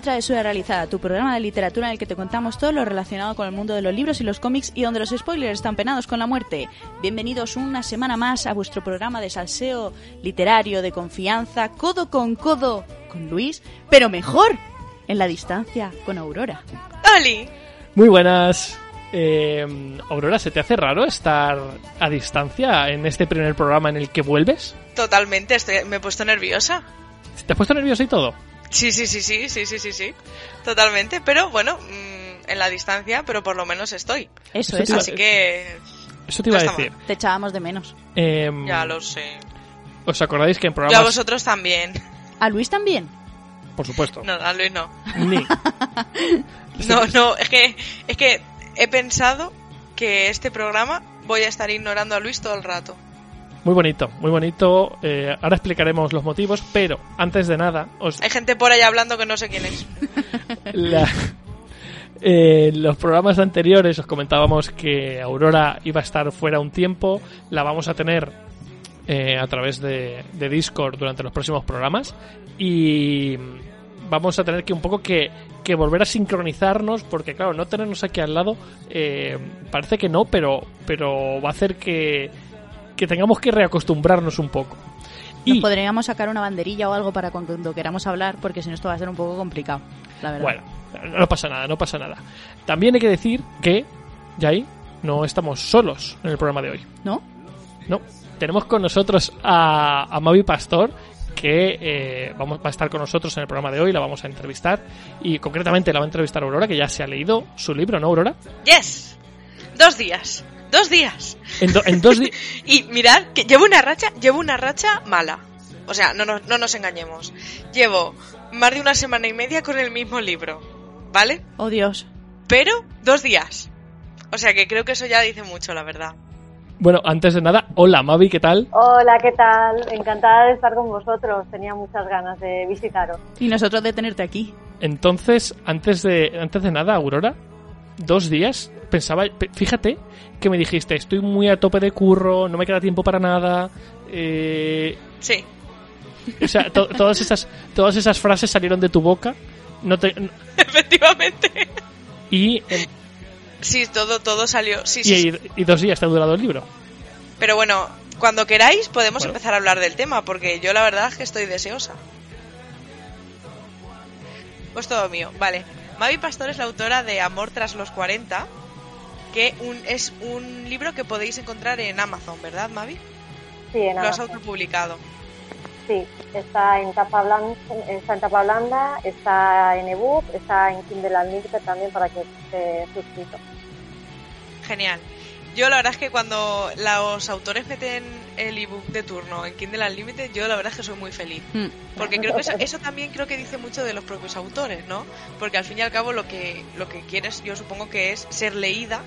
Travesura Realizada, tu programa de literatura en el que te contamos todo lo relacionado con el mundo de los libros y los cómics y donde los spoilers están penados con la muerte. Bienvenidos una semana más a vuestro programa de salseo literario de confianza, codo con codo con Luis, pero mejor, en la distancia con Aurora. ¡Oli! Muy buenas. Eh, Aurora, ¿se te hace raro estar a distancia en este primer programa en el que vuelves? Totalmente, estoy, me he puesto nerviosa. ¿Te has puesto nerviosa y todo? Sí, sí, sí, sí, sí, sí, sí, sí. Totalmente, pero bueno, mm, en la distancia, pero por lo menos estoy. Eso, Eso es, te iba- Así que Eso te iba a No decir. te echábamos de menos. Eh, ya lo sé. ¿Os acordáis que en Yo a programas... vosotros también. ¿A Luis también? Por supuesto. No, a Luis no. Ni. No, no, es que, es que he pensado que este programa voy a estar ignorando a Luis todo el rato. Muy bonito, muy bonito. Eh, ahora explicaremos los motivos, pero antes de nada, os Hay gente por ahí hablando que no sé quién es. La- eh, los programas anteriores os comentábamos que Aurora iba a estar fuera un tiempo, la vamos a tener eh, a través de, de Discord durante los próximos programas y vamos a tener que un poco que, que volver a sincronizarnos porque claro, no tenernos aquí al lado eh, parece que no, pero, pero va a hacer que, que tengamos que reacostumbrarnos un poco. Nos Y, podríamos sacar una banderilla o algo para cuando queramos hablar, porque si no esto va a ser un poco complicado, la verdad. Bueno, no pasa nada, no pasa nada. También hay que decir que, Jai, no estamos solos en el programa de hoy. ¿No? No, tenemos con nosotros a, a Mavi Pastor, que eh, vamos, va a estar con nosotros en el programa de hoy, la vamos a entrevistar. Y concretamente la va a entrevistar Aurora, que ya se ha leído su libro, ¿no, Aurora? Yes. Dos días. Dos días. En, do- en dos días. Y mirad que llevo una racha, llevo una racha mala. O sea, no nos, no nos engañemos. Llevo más de una semana y media con el mismo libro. ¿Vale? Oh, Dios. Pero dos días. O sea que creo que eso ya dice mucho, la verdad. Bueno, antes de nada, hola Mavi, ¿qué tal? Hola, ¿qué tal? Encantada de estar con vosotros. Tenía muchas ganas de visitaros. Y nosotros de tenerte aquí. Entonces, antes de, antes de nada, Aurora, dos días, pensaba, pe- fíjate que me dijiste, estoy muy a tope de curro, no me queda tiempo para nada. eh, Sí. o sea, to- todas, esas, todas esas frases salieron de tu boca no te- Efectivamente. y, Sí, todo, todo salió. Sí, sí, sí. y, y dos días te ha durado el libro. Pero bueno, cuando queráis podemos Bueno. empezar a hablar del tema, porque yo la verdad es que estoy deseosa. Pues todo mío, vale. Mavi Pastor es la autora de Amor tras los 40, que un, es un libro que podéis encontrar en Amazon, ¿verdad, Mavi? Sí, en Lo has autopublicado. Sí, está en tapa blanda, está en tapa blanda, está en ebook, está en Kindle Unlimited también para que esté suscrito. Genial. Yo la verdad es que cuando los autores meten el ebook de turno en Kindle Unlimited, yo la verdad es que soy muy feliz. Mm. Porque creo que eso, eso también creo que dice mucho de los propios autores, ¿no? Porque al fin y al cabo lo que, lo que quieres, yo supongo que es ser leída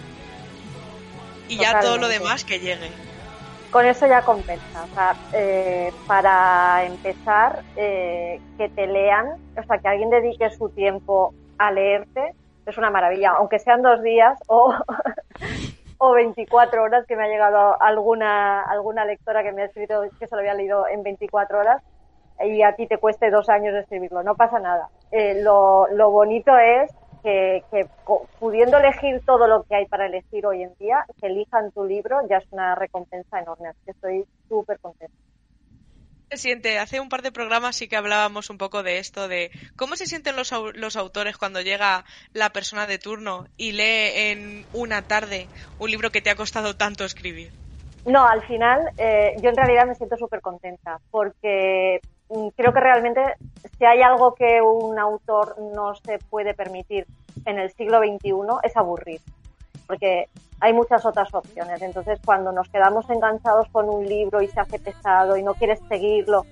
y ya todo lo Totalmente. demás que llegue. Con eso ya compensa. O sea, eh, para empezar, eh, que te lean, o sea, que alguien dedique su tiempo a leerte, es una maravilla. Aunque sean dos días o, o 24 horas, que me ha llegado alguna, alguna lectora que me ha escrito que se lo había leído en 24 horas y a ti te cueste dos años escribirlo. No pasa nada. Eh, lo, lo bonito es que, que pudiendo elegir todo lo que hay para elegir hoy en día, que elijan tu libro ya es una recompensa enorme. Así que estoy súper contenta. se siente? Hace un par de programas sí que hablábamos un poco de esto, de cómo se sienten los, los autores cuando llega la persona de turno y lee en una tarde un libro que te ha costado tanto escribir. No, al final eh, yo en realidad me siento súper contenta porque creo que realmente si hay algo que un autor no se puede permitir en el siglo XXI es aburrir, porque hay muchas otras opciones. Entonces, cuando nos quedamos enganchados con un libro y se hace pesado y no quieres seguirlo,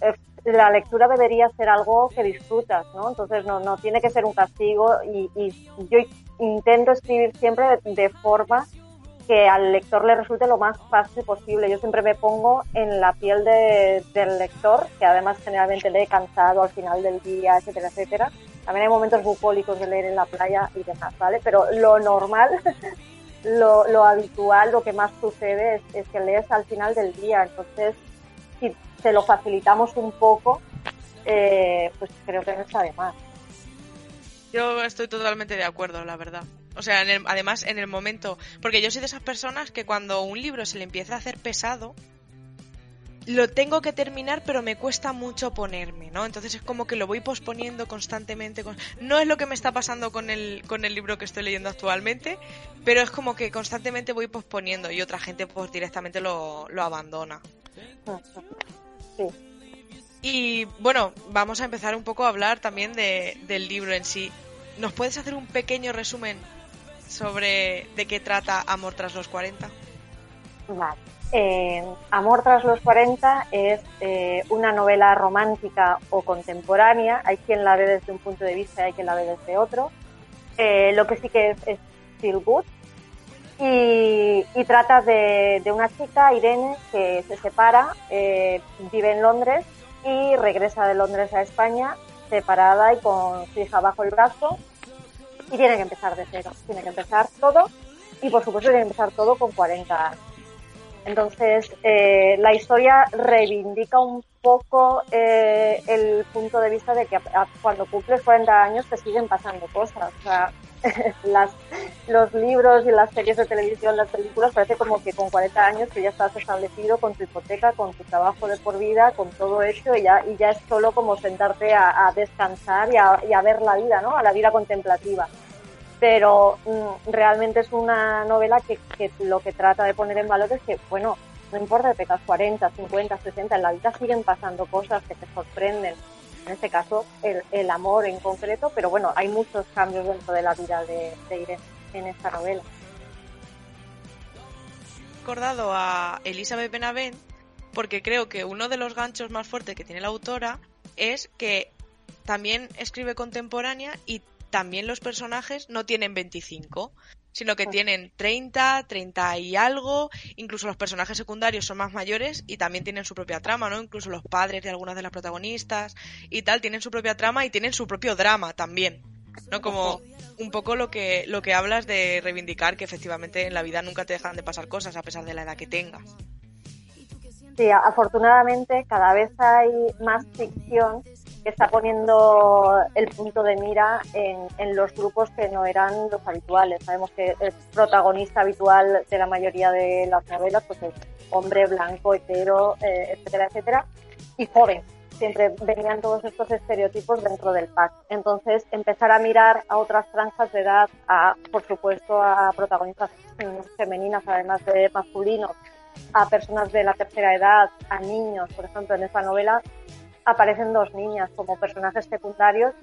eh, la lectura debería ser algo que disfrutas, ¿no? Entonces, no, no tiene que ser un castigo y, yo intento escribir siempre de, forma que al lector le resulte lo más fácil posible. Yo siempre me pongo en la piel del lector, que además generalmente lee cansado al final del día, etcétera, etcétera. También hay momentos bucólicos de leer en la playa y demás, ¿vale? Pero lo normal lo, habitual, lo que más sucede es, que lees al final del día. Entonces, si te lo facilitamos un poco, eh, pues creo que no está de más. Yo estoy totalmente de acuerdo, la verdad. O sea, además en el momento, porque yo soy de esas personas que cuando un libro se le empieza a hacer pesado, lo tengo que terminar, pero me cuesta mucho ponerme, ¿no? Entonces es como que lo voy posponiendo constantemente. No es lo que me está pasando con el, con el libro que estoy leyendo actualmente, pero es como que constantemente voy posponiendo y otra gente pues directamente lo, lo abandona. Sí. Y bueno, vamos a empezar un poco a hablar también de, del libro en sí. ¿Nos puedes hacer un pequeño resumen sobre de qué trata Amor tras los 40? Vale. Eh, Amor tras los 40 es eh, una novela romántica o contemporánea. Hay quien la ve desde un punto de vista y hay quien la ve desde otro. Eh, lo que sí que es, feel good. Y, trata de, una chica, Irene, que se separa, vive en Londres y regresa de Londres a España separada y con su hija bajo el brazo y tiene que empezar de cero. Tiene que empezar todo y por supuesto tiene que empezar todo con 40 años. Entonces, eh, la historia reivindica un poco eh, el punto de vista de que cuando cumples 40 años te siguen pasando cosas. O sea, las, los libros y las series de televisión, las películas, parece como que con 40 años tú ya estás establecido con tu hipoteca, con tu trabajo de por vida, con todo hecho y ya, y ya es solo como sentarte a, descansar y a, y a ver la vida, ¿no? A la vida contemplativa pero mm, realmente es una novela que, lo que trata de poner en valor es que, bueno, no importa que tengas 40, 50, 60, en la vida siguen pasando cosas que te sorprenden. En este caso, el, amor en concreto, pero bueno, hay muchos cambios dentro de la vida de, Irene en esta novela. Recordado a Elizabeth Benavent porque creo que uno de los ganchos más fuertes que tiene la autora es que también escribe contemporánea y también los personajes no tienen 25, sino que tienen 30, 30 y algo, incluso los personajes secundarios son más mayores y también tienen su propia trama, ¿no? Incluso los padres de algunas de las protagonistas y tal tienen su propia trama y tienen su propio drama también. ¿No? Como un poco lo que lo que hablas de reivindicar que efectivamente en la vida nunca te dejan de pasar cosas a pesar de la edad que tengas. Sí, afortunadamente cada vez hay más ficción está poniendo el punto de mira en, los grupos que no eran los habituales. Sabemos que el protagonista habitual de la mayoría de las novelas pues es hombre blanco, hetero, eh, etcétera, etcétera, y joven. Siempre venían todos estos estereotipos dentro del pack. Entonces, empezar a mirar a otras franjas de edad, a, por supuesto, a protagonistas femeninas, además de masculinos, a personas de la tercera edad, a niños, por ejemplo, en esta novela aparecen dos niñas como personajes secundarios,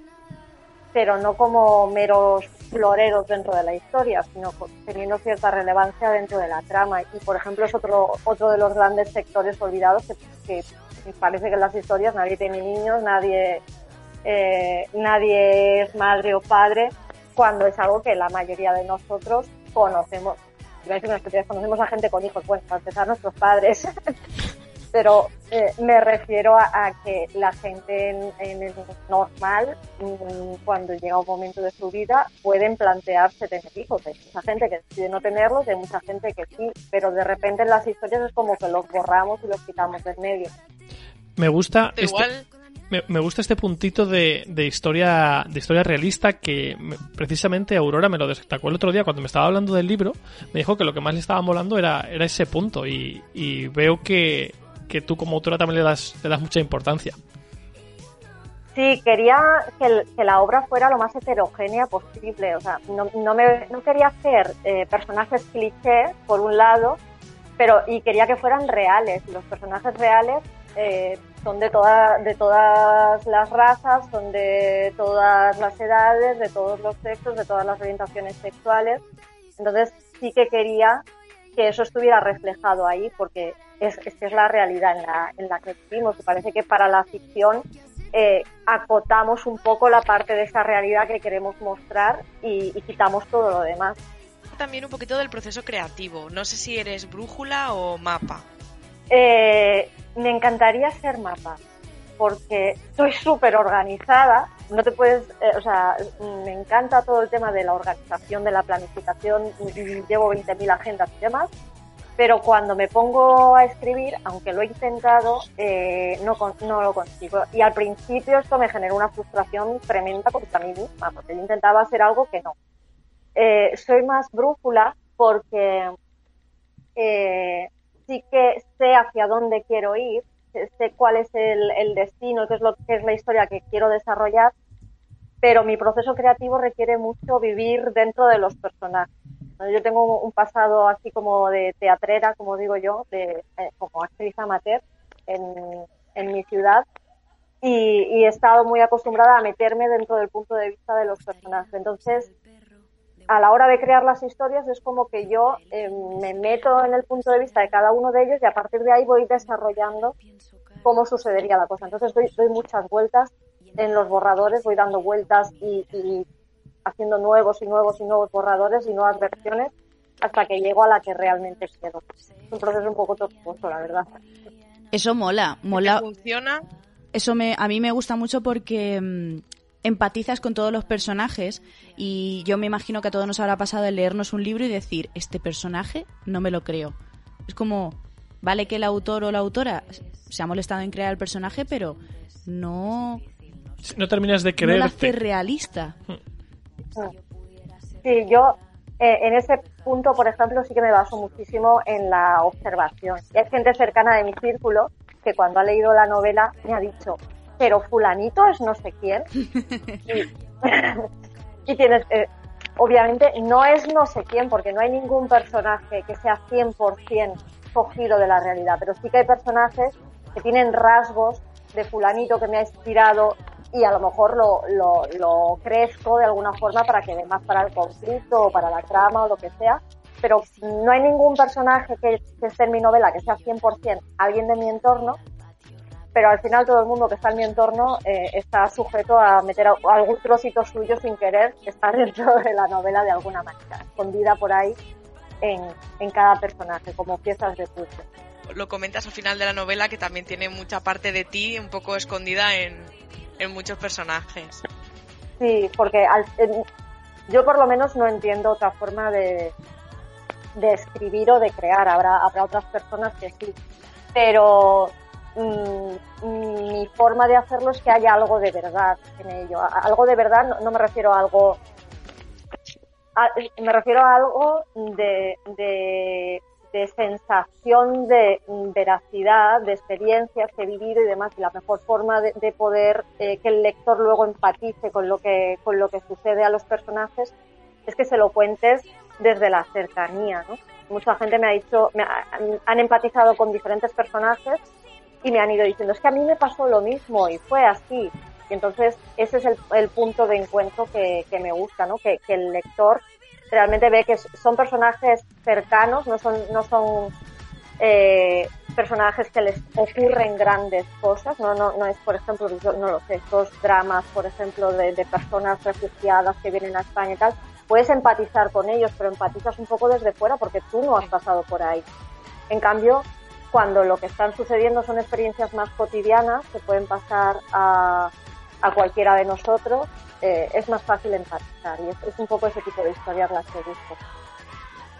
pero no como meros floreros dentro de la historia, sino teniendo cierta relevancia dentro de la trama. Y, por ejemplo, es otro, otro de los grandes sectores olvidados que, parece que en las historias nadie tiene niños, nadie, eh, nadie es madre o padre, cuando es algo que la mayoría de nosotros conocemos. Iba a decir conocemos a gente con hijos, bueno, para empezar nuestros padres. pero eh, me refiero a, que la gente en, el normal, mm, cuando llega un momento de su vida, pueden plantearse tener hijos. Hay mucha gente que decide no tenerlos, hay mucha gente que sí, pero de repente en las historias es como que los borramos y los quitamos del medio. Me gusta. Este, me, gusta este puntito de, historia de historia realista que precisamente Aurora me lo destacó el otro día cuando me estaba hablando del libro. Me dijo que lo que más le estaba molando era, era ese punto y, y veo que, que tú como autora también le das, le das mucha importancia. Sí, quería que, la obra fuera lo más heterogénea posible. O sea, no, no, me, no quería hacer eh, personajes cliché, por un lado, pero y quería que fueran reales. Los personajes reales eh, son de, toda, de todas las razas, son de todas las edades, de todos los sexos, de todas las orientaciones sexuales. Entonces sí que quería que eso estuviera reflejado ahí, porque es, es, es la realidad en la, en la que vivimos. Y parece que para la ficción eh, acotamos un poco la parte de esa realidad que queremos mostrar y, quitamos todo lo demás. También un poquito del proceso creativo. No sé si eres brújula o mapa. Eh, me encantaría ser mapa porque estoy súper organizada. No te puedes, eh, o sea, me encanta todo el tema de la organización, de la planificación. Llevo 20.000 agendas y demás pero cuando me pongo a escribir, aunque lo he intentado, eh, no, lo consigo. Y al principio esto me generó una frustración tremenda contra mí misma, porque yo intentaba hacer algo que no. Eh, soy más brújula porque eh, sí que sé hacia dónde quiero ir, sé cuál es el, el destino, qué es, lo, qué es la historia que quiero desarrollar, pero mi proceso creativo requiere mucho vivir dentro de los personajes. Yo tengo un pasado así como de teatrera, como digo yo, de, eh, como actriz amateur en, en mi ciudad y, he estado muy acostumbrada a meterme dentro del punto de vista de los personajes. Entonces, a la hora de crear las historias es como que yo eh, me meto en el punto de vista de cada uno de ellos y a partir de ahí voy desarrollando cómo sucedería la cosa. Entonces doy, doy muchas vueltas en los borradores, voy dando vueltas y, y haciendo nuevos y nuevos y nuevos borradores y nuevas versiones hasta que llego a la que realmente quiero. Es un proceso un poco tortuoso, la verdad. Eso mola, mola. ¿Funciona? Eso me, a mí me gusta mucho porque mm, empatizas con todos los personajes y yo me imagino que a todos nos habrá pasado el leernos un libro y decir, este personaje no me lo creo. Es como, vale que el autor o la autora se ha molestado en crear el personaje, pero no... No terminas de creerte. No lo hace realista. Hmm. Sí, yo eh, en ese punto, por ejemplo, sí que me baso muchísimo en la observación. Y hay gente cercana de mi círculo que cuando ha leído la novela me ha dicho, pero fulanito es no sé quién. y, tienes, eh, obviamente no es no sé quién, porque no hay ningún personaje que sea 100% cogido de la realidad, pero sí que hay personajes que tienen rasgos de fulanito que me ha inspirado y a lo mejor lo, lo, lo crezco de alguna forma para que dé más para el conflicto o para la trama o lo que sea. Pero no hay ningún personaje que, esté en mi novela que sea 100% alguien de mi entorno, pero al final todo el mundo que está en mi entorno eh, está sujeto a meter algún trocito suyo sin querer, estar dentro de la novela de alguna manera, escondida por ahí en, en cada personaje, como piezas de puzzle. Lo comentas al final de la novela que también tiene mucha parte de ti un poco escondida en, en muchos personajes. Sí, porque yo por lo menos no entiendo otra forma de, de escribir o de crear. Habrá, habrá otras personas que sí. Pero mm, mi forma de hacerlo es que haya algo de verdad en ello. Algo de verdad no, me refiero a algo. me refiero a algo de de sensación de veracidad, de experiencias que he vivido y demás. Y la mejor forma de, poder eh, que el lector luego empatice con lo que con lo que sucede a los personajes es que se lo cuentes desde la cercanía. ¿no? Mucha gente me ha dicho, me han empatizado con diferentes personajes y me han ido diciendo, es que a mí me pasó lo mismo y fue así. Entonces ese es el, punto de encuentro que, me gusta, que, que el lector realmente ve que son personajes cercanos, no son, no son eh, personajes que les ocurren grandes cosas, no, no, no es, por ejemplo, no lo sé, estos dramas, por ejemplo, de, de personas refugiadas que vienen a España y tal, puedes empatizar con ellos, pero empatizas un poco desde fuera porque tú no has pasado por ahí. En cambio, cuando lo que están sucediendo son experiencias más cotidianas que pueden pasar a, a cualquiera de nosotros, eh, es más fácil empatizar y es, un poco ese tipo de historias las que busco.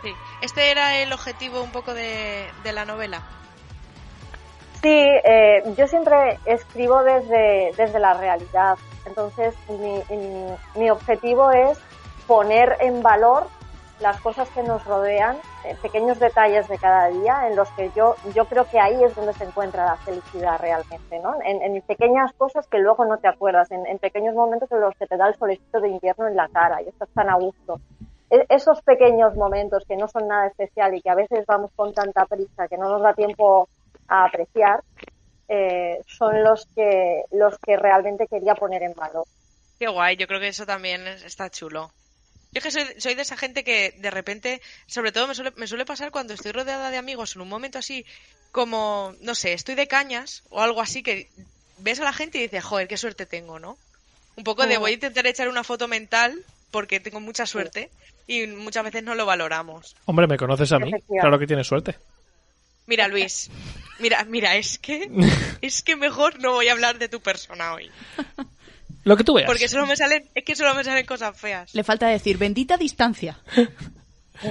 Sí. ¿Este era el objetivo un poco de, la novela? Sí, eh, yo siempre escribo desde, desde la realidad. Entonces, mi, mi, objetivo es poner en valor las cosas que nos rodean, eh, pequeños detalles de cada día en los que yo, yo creo que ahí es donde se encuentra la felicidad realmente, ¿no? En, pequeñas cosas que luego no te acuerdas, en, pequeños momentos en los que te da el solecito de invierno en la cara y estás tan a gusto. E, esos pequeños momentos que no son nada especial y que a veces vamos con tanta prisa que no nos da tiempo a apreciar, eh, son los que, los que realmente quería poner en valor. Qué guay, yo creo que eso también está chulo. Yo es que soy, de esa gente que de repente, sobre todo me suele, me suele pasar cuando estoy rodeada de amigos en un momento así, como, no sé, estoy de cañas o algo así, que ves a la gente y dices, joder, qué suerte tengo, ¿no? Un poco de voy a intentar echar una foto mental porque tengo mucha suerte y muchas veces no lo valoramos. Hombre, ¿me conoces a mí? Claro que tienes suerte. Mira, Luis, mira, mira, es que es que mejor no voy a hablar de tu persona hoy. Lo que tú veas. Porque solo me salen, es que solo me salen cosas feas. Le falta decir, bendita distancia.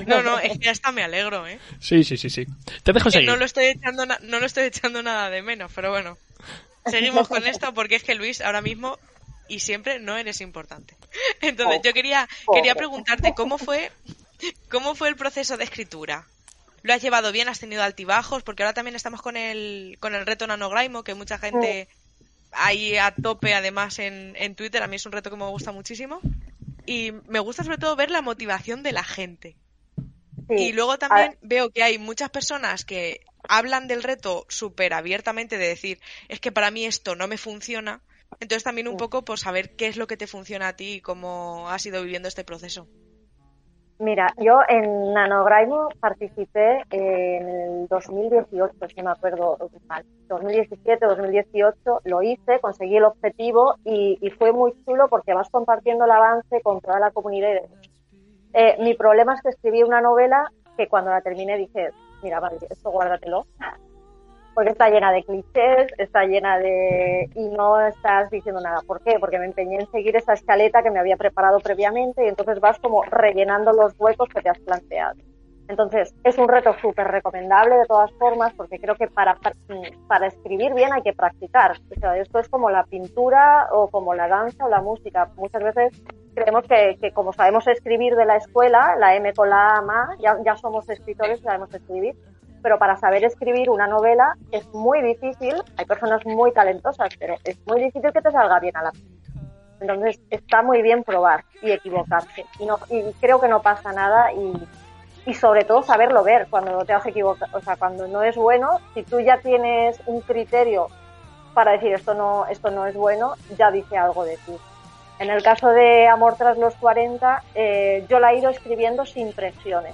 No, no, es que hasta me alegro, ¿eh? Sí, sí, sí, sí. Te dejo seguir. No lo estoy echando, no lo estoy echando nada de menos, pero bueno. Seguimos con esto porque es que Luis ahora mismo y siempre no eres importante. Entonces, yo quería, quería preguntarte cómo fue, cómo fue el proceso de escritura. ¿Lo has llevado bien? ¿Has tenido altibajos? Porque ahora también estamos con el, con el reto Nanograimo, que mucha gente ahí a tope además en, en Twitter. A mí es un reto que me gusta muchísimo. Y me gusta sobre todo ver la motivación de la gente. y luego también veo que hay muchas personas que hablan del reto súper abiertamente de decir, es que para mí esto no me funciona. Entonces también un poco por saber qué es lo que te funciona a ti y cómo has ido viviendo este proceso. Mira, yo en Nanograimo participé en el 2018, si me acuerdo mal. 2017, 2018 lo hice, conseguí el objetivo y, fue muy chulo porque vas compartiendo el avance con toda la comunidad. Eh, mi problema es que escribí una novela que cuando la terminé dije, mira, vale, esto guárdatelo, porque está llena de clichés, está llena de... y no estás diciendo nada. ¿Por qué? Porque me empeñé en seguir esa escaleta que me había preparado previamente y entonces vas como rellenando los huecos que te has planteado. Entonces, es un reto súper recomendable de todas formas porque creo que para, para escribir bien hay que practicar. O sea, esto es como la pintura o como la danza o la música. Muchas veces creemos que, que como sabemos escribir de la escuela, la M con la A, ya, ya somos escritores y sabemos escribir pero para saber escribir una novela es muy difícil. Hay personas muy talentosas, pero es muy difícil que te salga bien a la Entonces está muy bien probar y equivocarse. Y, no, y creo que no pasa nada y, y sobre todo saberlo ver cuando te has equivocado. O sea, cuando no es bueno, si tú ya tienes un criterio para decir esto no, esto no es bueno, ya dice algo de ti. En el caso de Amor tras los 40, eh, yo la he ido escribiendo sin presiones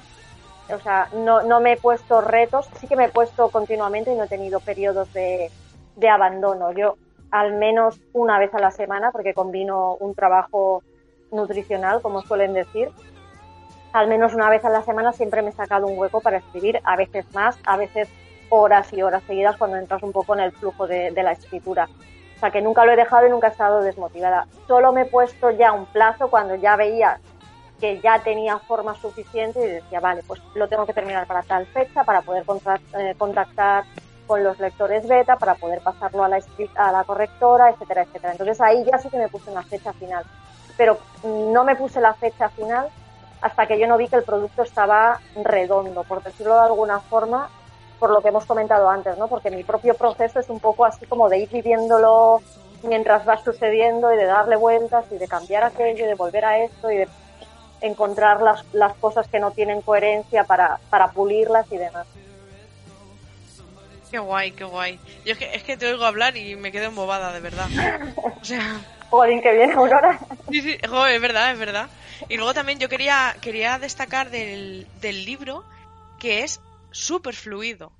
o sea, no, no me he puesto retos, sí que me he puesto continuamente y no he tenido periodos de, de abandono. Yo al menos una vez a la semana, porque combino un trabajo nutricional, como suelen decir, al menos una vez a la semana siempre me he sacado un hueco para escribir, a veces más, a veces horas y horas seguidas cuando entras un poco en el flujo de, de la escritura. O sea que nunca lo he dejado y nunca he estado desmotivada. Solo me he puesto ya un plazo cuando ya veía que ya tenía forma suficiente y decía, vale, pues lo tengo que terminar para tal fecha para poder eh, contactar con los lectores beta, para poder pasarlo a la, a la correctora, etcétera, etcétera. Entonces ahí ya sí que me puse una fecha final. Pero no me puse la fecha final hasta que yo no vi que el producto estaba redondo, por decirlo de alguna forma, por lo que hemos comentado antes, ¿no? Porque mi propio proceso es un poco así como de ir viviéndolo mientras va sucediendo y de darle vueltas y de cambiar aquello y de volver a esto y de encontrar las, las cosas que no tienen coherencia para, para pulirlas y demás. Qué guay, qué guay. Yo es que, es que te oigo hablar y me quedo embobada, de verdad. O sea... Que viene Aurora. Sí, sí, joder, es verdad, es verdad. Y luego también yo quería, quería destacar del, del libro que es súper fluido.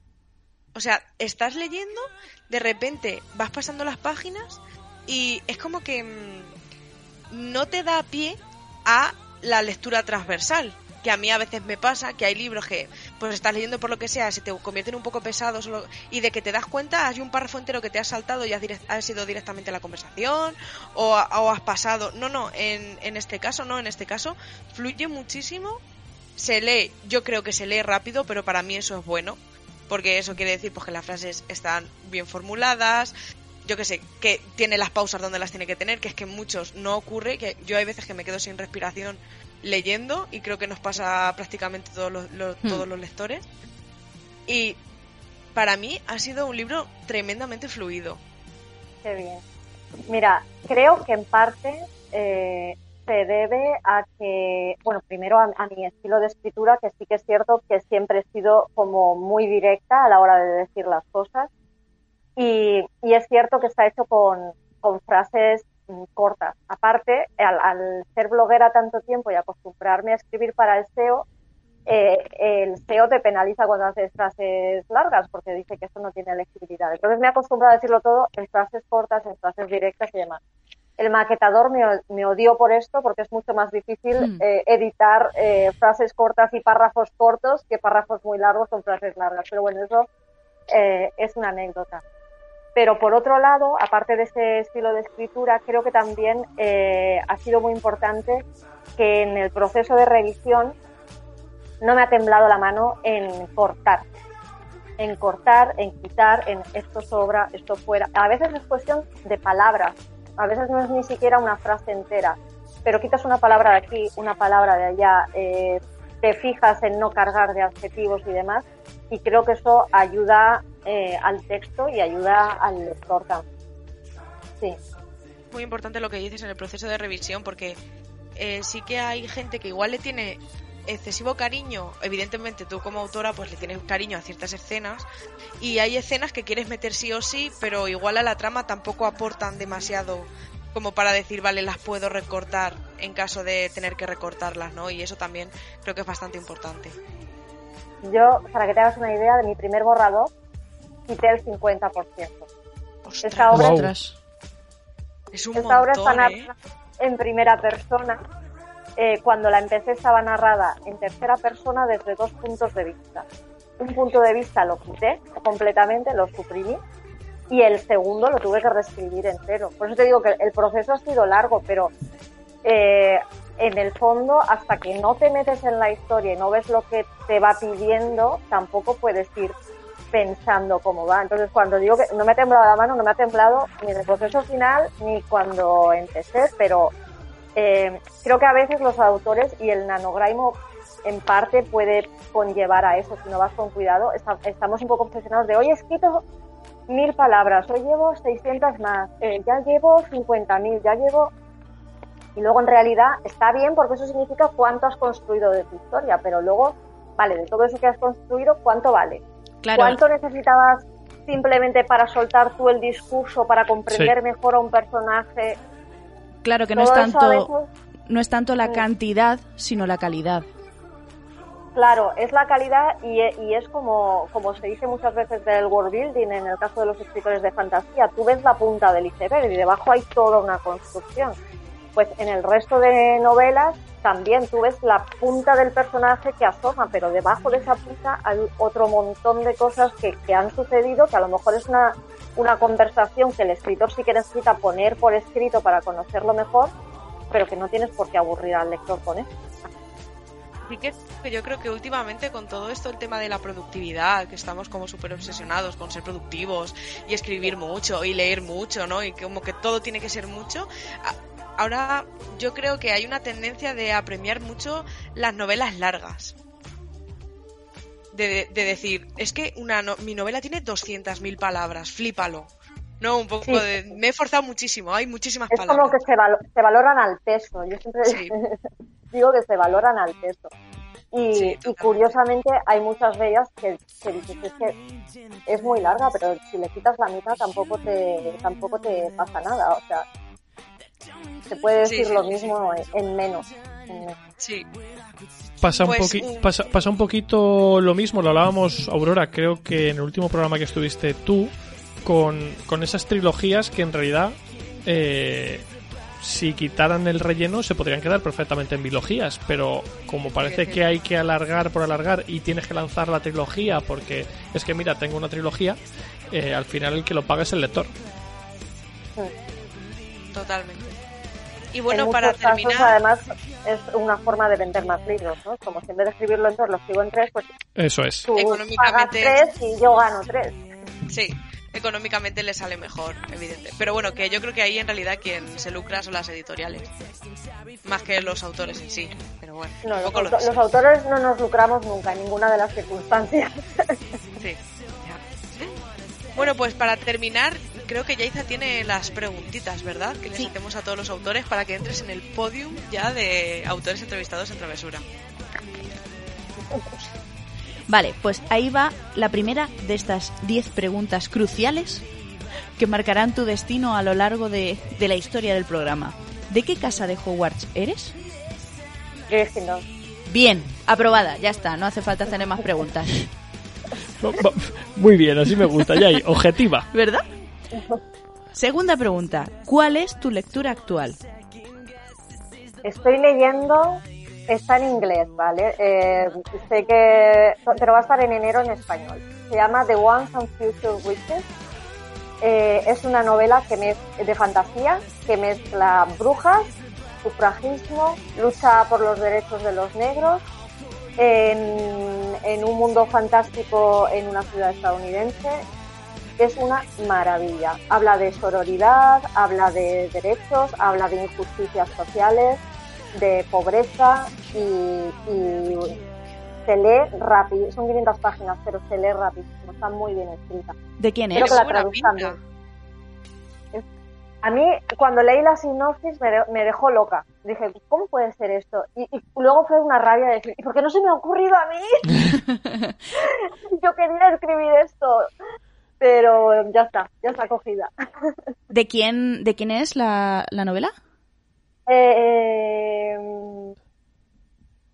O sea, estás leyendo, de repente vas pasando las páginas y es como que mm, no te da pie a la lectura transversal, que a mí a veces me pasa que hay libros que pues estás leyendo por lo que sea, se te convierten un poco pesados y de que te das cuenta hay un párrafo entero que te has saltado y has, has ido directamente a la conversación o, o has pasado. No, no, en, en este caso no, en este caso fluye muchísimo, se lee, yo creo que se lee rápido, pero para mí eso es bueno porque eso quiere decir pues que las frases están bien formuladas, yo que sé, que tiene las pausas donde las tiene que tener, que es que muchos no ocurre, que yo hay veces que me quedo sin respiración leyendo y creo que nos pasa prácticamente todos los, Hmm. todos los lectores. Y para mí ha sido un libro tremendamente fluido. Qué bien. Mira, creo que en parte eh, se debe a que, bueno, primero a, a mi estilo de escritura, que sí que es cierto que siempre he sido como muy directa a la hora de decir las cosas. Y, y es cierto que está hecho con, con frases mm, cortas. Aparte, al, al ser bloguera tanto tiempo y acostumbrarme a escribir para el SEO, eh, el SEO te penaliza cuando haces frases largas porque dice que eso no tiene legibilidad. Entonces me he acostumbrado a decirlo todo en frases cortas, en frases directas y demás. El maquetador me, me odió por esto porque es mucho más difícil Mm. eh, editar eh, frases cortas y párrafos cortos que párrafos muy largos con frases largas. Pero bueno, eso eh, es una anécdota. Pero por otro lado, aparte de ese estilo de escritura, creo que también eh, ha sido muy importante que en el proceso de revisión no me ha temblado la mano en cortar. En cortar, en quitar, en esto sobra, esto fuera. A veces es cuestión de palabras. A veces no es ni siquiera una frase entera. Pero quitas una palabra de aquí, una palabra de allá, eh, te fijas en no cargar de adjetivos y demás. Y creo que eso ayuda eh, al texto y ayuda al lector también. Sí. Muy importante lo que dices en el proceso de revisión porque eh, sí que hay gente que igual le tiene excesivo cariño, evidentemente tú como autora pues le tienes cariño a ciertas escenas y hay escenas que quieres meter sí o sí, pero igual a la trama tampoco aportan demasiado como para decir, vale, las puedo recortar en caso de tener que recortarlas, ¿no? Y eso también creo que es bastante importante. Yo, para que te hagas una idea, de mi primer borrador, quité el 50%. Ostras, Esta obra, es un esta obra está montón, ¿eh? narrada en primera persona. Eh, cuando la empecé estaba narrada en tercera persona desde dos puntos de vista. Un punto de vista lo quité completamente, lo suprimí, y el segundo lo tuve que reescribir entero. Por eso te digo que el proceso ha sido largo, pero eh, en el fondo, hasta que no te metes en la historia y no ves lo que te va pidiendo, tampoco puedes ir pensando cómo va. Entonces, cuando digo que no me ha temblado la mano, no me ha temblado ni en el proceso final ni cuando empecé, pero eh, creo que a veces los autores y el nanograimo en parte puede conllevar a eso, si no vas con cuidado. Estamos un poco obsesionados de hoy he escrito mil palabras, hoy llevo 600 más, eh, ya llevo 50.000, ya llevo... Y luego en realidad está bien porque eso significa cuánto has construido de tu historia, pero luego, vale, de todo eso que has construido, ¿cuánto vale? Claro, ¿Cuánto necesitabas simplemente para soltar tú el discurso, para comprender Sí. mejor a un personaje? claro que no es tanto, veces- no es tanto la Mm. cantidad, sino la calidad. Claro, es la calidad y, e- y es como, como se dice muchas veces del world building en el caso de los escritores de fantasía. Tú ves la punta del iceberg y debajo hay toda una construcción. Pues en el resto de novelas también tú ves la punta del personaje que asoma, pero debajo de esa punta hay otro montón de cosas que, que han sucedido, que a lo mejor es una, una conversación que el escritor sí que necesita poner por escrito para conocerlo mejor, pero que no tienes por qué aburrir al lector con eso. Sí que, yo creo que últimamente con todo esto, el tema de la productividad, que estamos como súper obsesionados con ser productivos y escribir mucho y leer mucho, ¿no? Y como que todo tiene que ser mucho. Ahora yo creo que hay una tendencia de apremiar mucho las novelas largas. De, de- de decir, es que una no- mi novela tiene 200.000 palabras, flípalo. No, un poco Sí. de... Me he esforzado muchísimo, hay muchísimas Es palabras. como que se, valo- se valoran al peso. Yo siempre Sí. digo que se valoran al peso. Y, Sí, y curiosamente hay muchas de ellas que, que dices, es que es muy larga, pero si le quitas la mitad tampoco te, tampoco te pasa nada. O sea, se puede Sí, decir sí, lo sí, mismo en, en menos. en menos. Sí, Pasa un, Pues, pasa, pasa un poquito lo mismo, lo hablábamos, Aurora, creo que en el último programa que estuviste tú, con, con esas trilogías que en realidad, eh, si quitaran el relleno, se podrían quedar perfectamente en bilogías, pero como parece que hay que alargar por alargar y tienes que lanzar la trilogía porque es que, mira, tengo una trilogía, eh, al final el que lo paga es el lector. Totalmente. Y en bueno, muchos para casos, terminar... además, es una forma de vender más libros, ¿no? Como si en vez de escribirlo en dos, lo escribo en tres, pues Eso es. tú pagas Económicamente- tres y yo gano tres. Sí, económicamente le sale mejor, evidente. Pero bueno, que yo creo que ahí en realidad quien se lucra son las editoriales, más que los autores en sí. Pero bueno, No, los, auto- los autores no nos lucramos nunca en ninguna de las circunstancias. Sí, ya. Bueno, pues para terminar, creo que Yaiza tiene las preguntitas, ¿verdad? Que les Sí. hacemos a todos los autores para que entres en el podium ya de autores entrevistados en Travesura. Vale, pues ahí va la primera de estas 10 preguntas cruciales que marcarán tu destino a lo largo de, de la historia del programa. ¿De qué casa de Hogwarts eres? Gryffindor. Bien, aprobada, ya está, no hace falta hacer más preguntas. Muy bien, así me gusta. Ya hay, objetiva. ¿Verdad? Segunda pregunta, ¿cuál es tu lectura actual? Estoy leyendo, está en inglés, ¿vale? Eh, sé que, pero va a estar en enero en español. Se llama The Once and Future Witches. Eh, es una novela que de fantasía que mezcla brujas, sufragismo, lucha por los derechos de los negros, en un mundo fantástico en una ciudad estadounidense. Es una maravilla. Habla de sororidad, habla de derechos, habla de injusticias sociales, de pobreza y, y se lee rápido. Son 500 páginas, pero se lee rapidísimo. Está muy bien escrita. ¿De quién Creo es? que la traduzcan A mí, cuando leí la sinopsis, me, de- me dejó loca. Dije, ¿cómo puede ser esto? Y, y luego fue una rabia de decir, ¿y por qué no se me ha ocurrido a mí? Yo quería escribir esto. Pero ya está, ya está cogida. ¿De quién, de quién es la, la novela? Eh,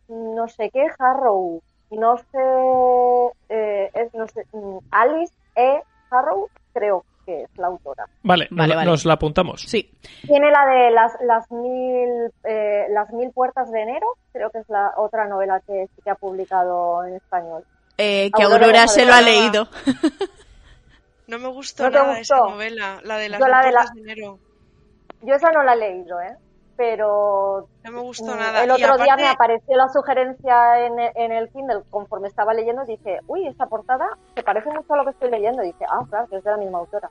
no sé qué, Harrow. No sé, eh, es, no sé, mm, Alice E. Harrow, creo que es la autora. Vale, Vale, nos, vale. nos la apuntamos. Sí. Tiene la de las, las mil eh, las mil puertas de enero, creo que es la otra novela que ha publicado en español. Eh, que Aurora Aurora se lo ha leído. No me gustó ¿No te nada esa novela, la de las Yo la de la- de enero. Yo esa no la he leído, ¿eh? Pero No me gustó mm, nada. el otro día me apareció la sugerencia en, en el Kindle conforme estaba leyendo, dije, uy, esta portada se parece mucho a lo que estoy leyendo. Y dije, ah, claro, que es de la misma autora.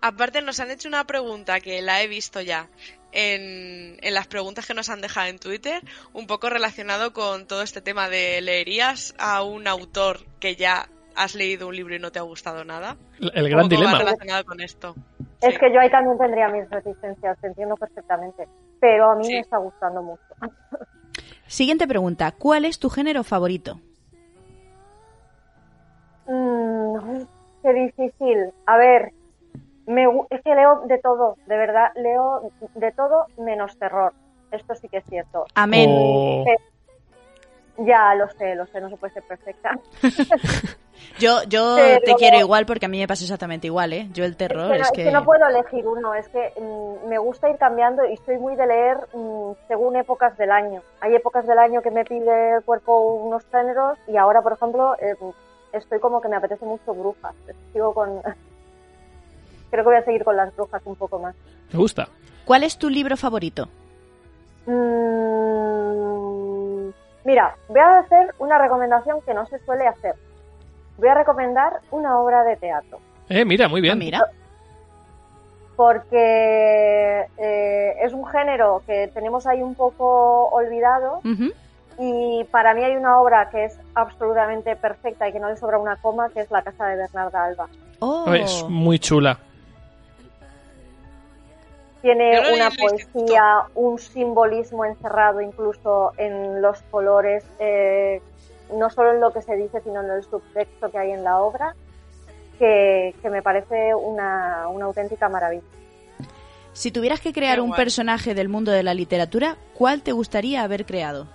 Aparte nos han hecho una pregunta que la he visto ya en, en las preguntas que nos han dejado en Twitter, un poco relacionado con todo este tema de ¿leerías a un autor que ya has leído un libro y no te ha gustado nada? El gran dilema. relacionado con esto. Es Sí. que yo ahí también tendría mis reticencias, te entiendo perfectamente. Pero a mí Sí. me está gustando mucho. Siguiente pregunta, ¿cuál es tu género favorito? Mm, qué difícil. A ver, me, es que leo de todo, de verdad, leo de todo menos terror. Esto sí que es cierto. Amén. O- Ya lo sé, lo sé, no se puede ser perfecta. Yo, yo Pero- te quiero igual porque a mí me pasa exactamente igual, ¿eh? Yo el Es que, terror no, es es que... que no puedo elegir uno, es que mm, me gusta ir cambiando y soy muy de leer mm, según épocas del año. Hay épocas del año que me pide el cuerpo unos géneros y ahora, por ejemplo, eh, estoy como que me apetece mucho brujas. Sigo con... Creo que voy a seguir con las brujas un poco más. Me gusta. ¿Cuál es tu libro favorito? Mm, mira, voy a hacer una recomendación que no se suele hacer. Voy a recomendar una obra de teatro. Eh, mira, muy Ah, bien. mira. Porque eh, es un género que tenemos ahí un poco olvidado y para mí hay una obra que es absolutamente perfecta y que no le sobra una coma, que es La casa de Bernarda Alba. Oh. Es muy chula. Tiene una poesía, un simbolismo encerrado incluso en los colores, eh, no solo en lo que se dice, sino en el subtexto que hay en la obra, que, que me parece una, una auténtica maravilla. Si tuvieras que crear Qué un guay. personaje del mundo de la literatura, ¿cuál te gustaría haber creado?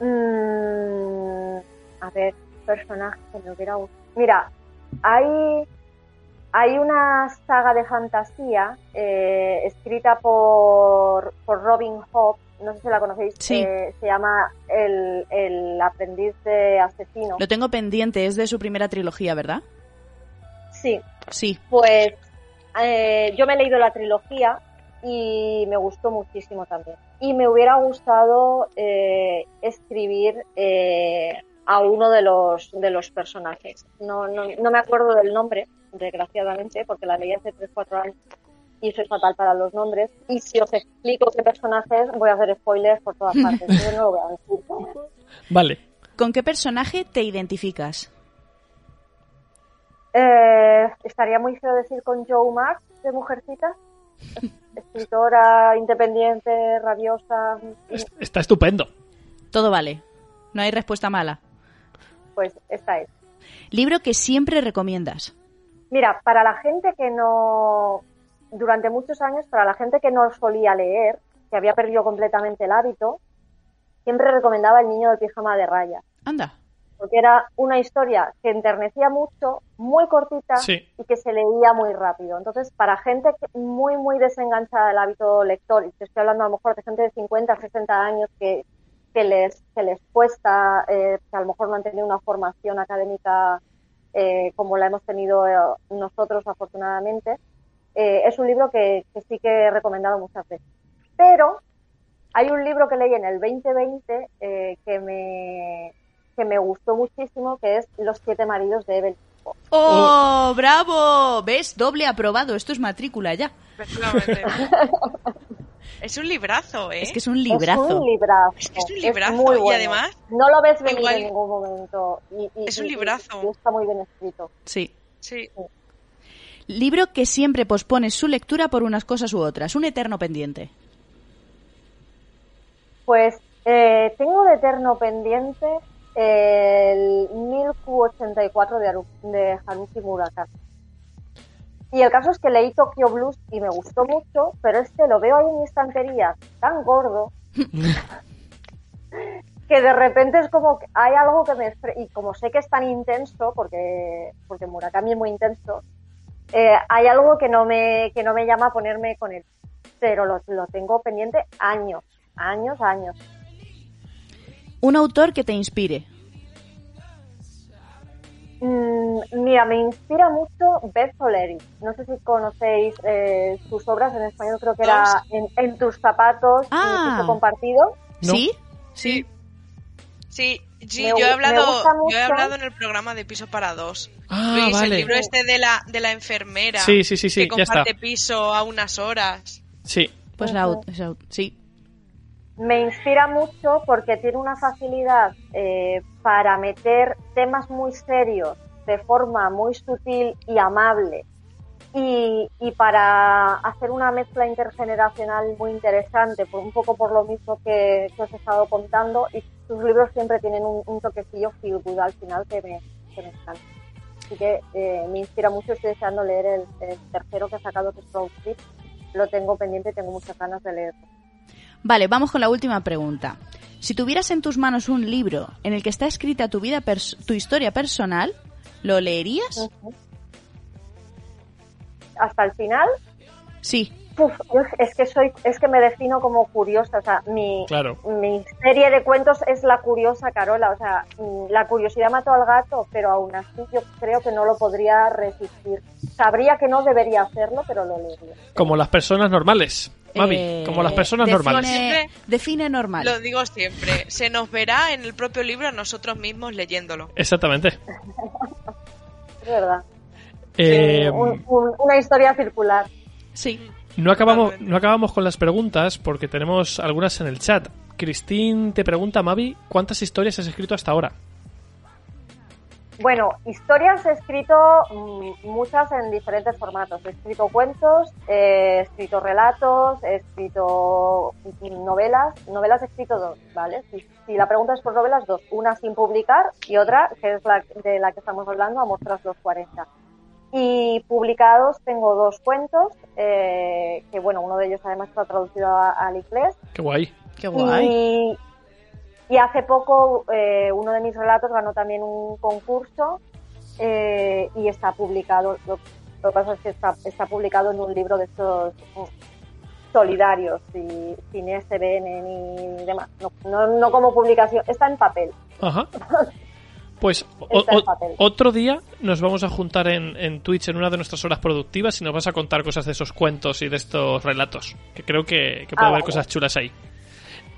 Mm, a ver, personaje que me hubiera gustado. Mira, hay, hay una saga de fantasía eh, escrita por, por Robin Hobb, no sé si la conocéis, Sí. eh, se llama el, el aprendiz de asesino. Lo tengo pendiente, es de su primera trilogía, ¿verdad? Sí, Sí. pues eh, yo me he leído la trilogía y me gustó muchísimo también. Y me hubiera gustado eh, escribir eh, a uno de los, de los personajes. No, no, no me acuerdo del nombre, desgraciadamente, porque la leí hace 3-4 años y soy fatal para los nombres. Y si os explico qué personajes, voy a hacer spoilers por todas partes. Yo no lo voy a decir. Vale. ¿Con qué personaje te identificas? Eh, estaría muy feo decir con Joe Mark de Mujercitas. Escritora independiente, rabiosa. Es- Está estupendo. Todo vale. No hay respuesta mala. Pues esta es. Libro que siempre recomiendas. Mira, para la gente que no, durante muchos años, para la gente que no solía leer, que había perdido completamente el hábito, siempre recomendaba El niño del pijama de raya, Anda. porque era una historia que enternecía mucho, muy cortita Sí. y que se leía muy rápido. Entonces, para gente muy, muy desenganchada del hábito lector, y te estoy hablando a lo mejor de gente de 50, 60 años que, que les, que les cuesta, eh, que a lo mejor no han tenido una formación académica eh, como la hemos tenido eh, nosotros, afortunadamente, eh, es un libro que, que sí que he recomendado muchas veces. Pero hay un libro que leí en el 2020 eh, que, me, que me gustó muchísimo, que es Los siete maridos de Evelyn. Hugo. ¡Oh, bravo! ¿Ves? Doble aprobado. Esto es matrícula ya. Es un librazo, ¿eh? Es que es un Es librazo. un librazo. Es que es un librazo, muy y bueno. además, No lo ves venir igual- en ningún momento. y- y- Es un y- y- librazo. y está muy bien escrito. Sí. Sí. Libro que siempre pospones su lectura por unas cosas u otras. Un eterno pendiente. Pues eh, tengo de eterno pendiente el 1084 de, Haru- de Haruki Murakami. Y el caso es que leí Tokyo Blues y me gustó mucho, pero este lo veo ahí en mi estantería tan gordo que de repente es como que hay algo que me... Y como sé que es tan intenso, porque, porque Murakami es muy intenso, eh, hay algo que no, me, que no me llama a ponerme con él. Pero lo, lo tengo pendiente años, años, años. Un autor que te inspire. Mm, mira, me inspira mucho Beth O'Leary. No sé si conocéis eh, sus obras en español, creo que era en, En tus zapatos, Ah. y compartido. ¿No? ¿Sí? Sí. Sí, sí, Me yo he hablado, yo he hablado en el programa de piso para dos. Ah, Luis, vale. el libro este de la, de la enfermera. Sí, sí, sí, sí, que ya está. comparte piso a unas horas. Sí. Pues la au- sí. Me inspira mucho porque tiene una facilidad eh, para meter temas muy serios de forma muy sutil y amable y, y para hacer una mezcla intergeneracional muy interesante, por un poco por lo mismo que, que os he estado contando y sus libros siempre tienen un, un toquecillo feel good al final que me, que me encanta. Así que eh, me inspira mucho, estoy deseando leer el, el tercero que ha sacado que es Road Trip. Lo tengo pendiente y tengo muchas ganas de leerlo. Vale, vamos con la última pregunta. Si tuvieras en tus manos un libro en el que está escrita tu vida, tu historia personal, ¿lo leerías? Ujú. Hasta el final, Sí. Uf, es que soy, es que me defino como curiosa, o sea, mi, Claro. mi serie de cuentos es la curiosa Carola, o sea, la curiosidad mató al gato, pero aún así yo creo que no lo podría resistir. Sabría que no debería hacerlo, pero lo leería. Como las personas normales. Mami, Eh, como las personas define- normales. Siempre- Define normal. Lo digo siempre. Se nos verá en el propio libro a nosotros mismos leyéndolo. Exactamente. Es verdad. Eh, Un- un- una historia circular. Sí. no, acabamos, no acabamos con las preguntas porque tenemos algunas en el chat. Cristín te pregunta, Mavi, ¿cuántas historias has escrito hasta ahora? Bueno, historias he escrito mm, muchas en diferentes formatos. He escrito cuentos, he escrito relatos, he escrito mm, novelas. Novelas he escrito dos, ¿vale? Si, si la pregunta es por novelas, dos. Una sin publicar y otra, que es la de la que estamos hablando, Amor tras los 40. Y publicados tengo dos cuentos, eh, que bueno, uno de ellos además está traducido a- al inglés. Qué guay. Qué guay. Y, y hace poco eh, uno de mis relatos ganó también un concurso eh, y está publicado. Lo, lo que pasa es que está, está publicado en un libro de estos mm, solidarios y sin SBN ni demás. No, no, no como publicación, está en papel. Ajá. Pues o- o- otro día nos vamos a juntar en, en Twitch en una de nuestras horas productivas y nos vas a contar cosas de esos cuentos y de estos relatos. Que creo que, que puede Ah, haber vale. cosas chulas ahí.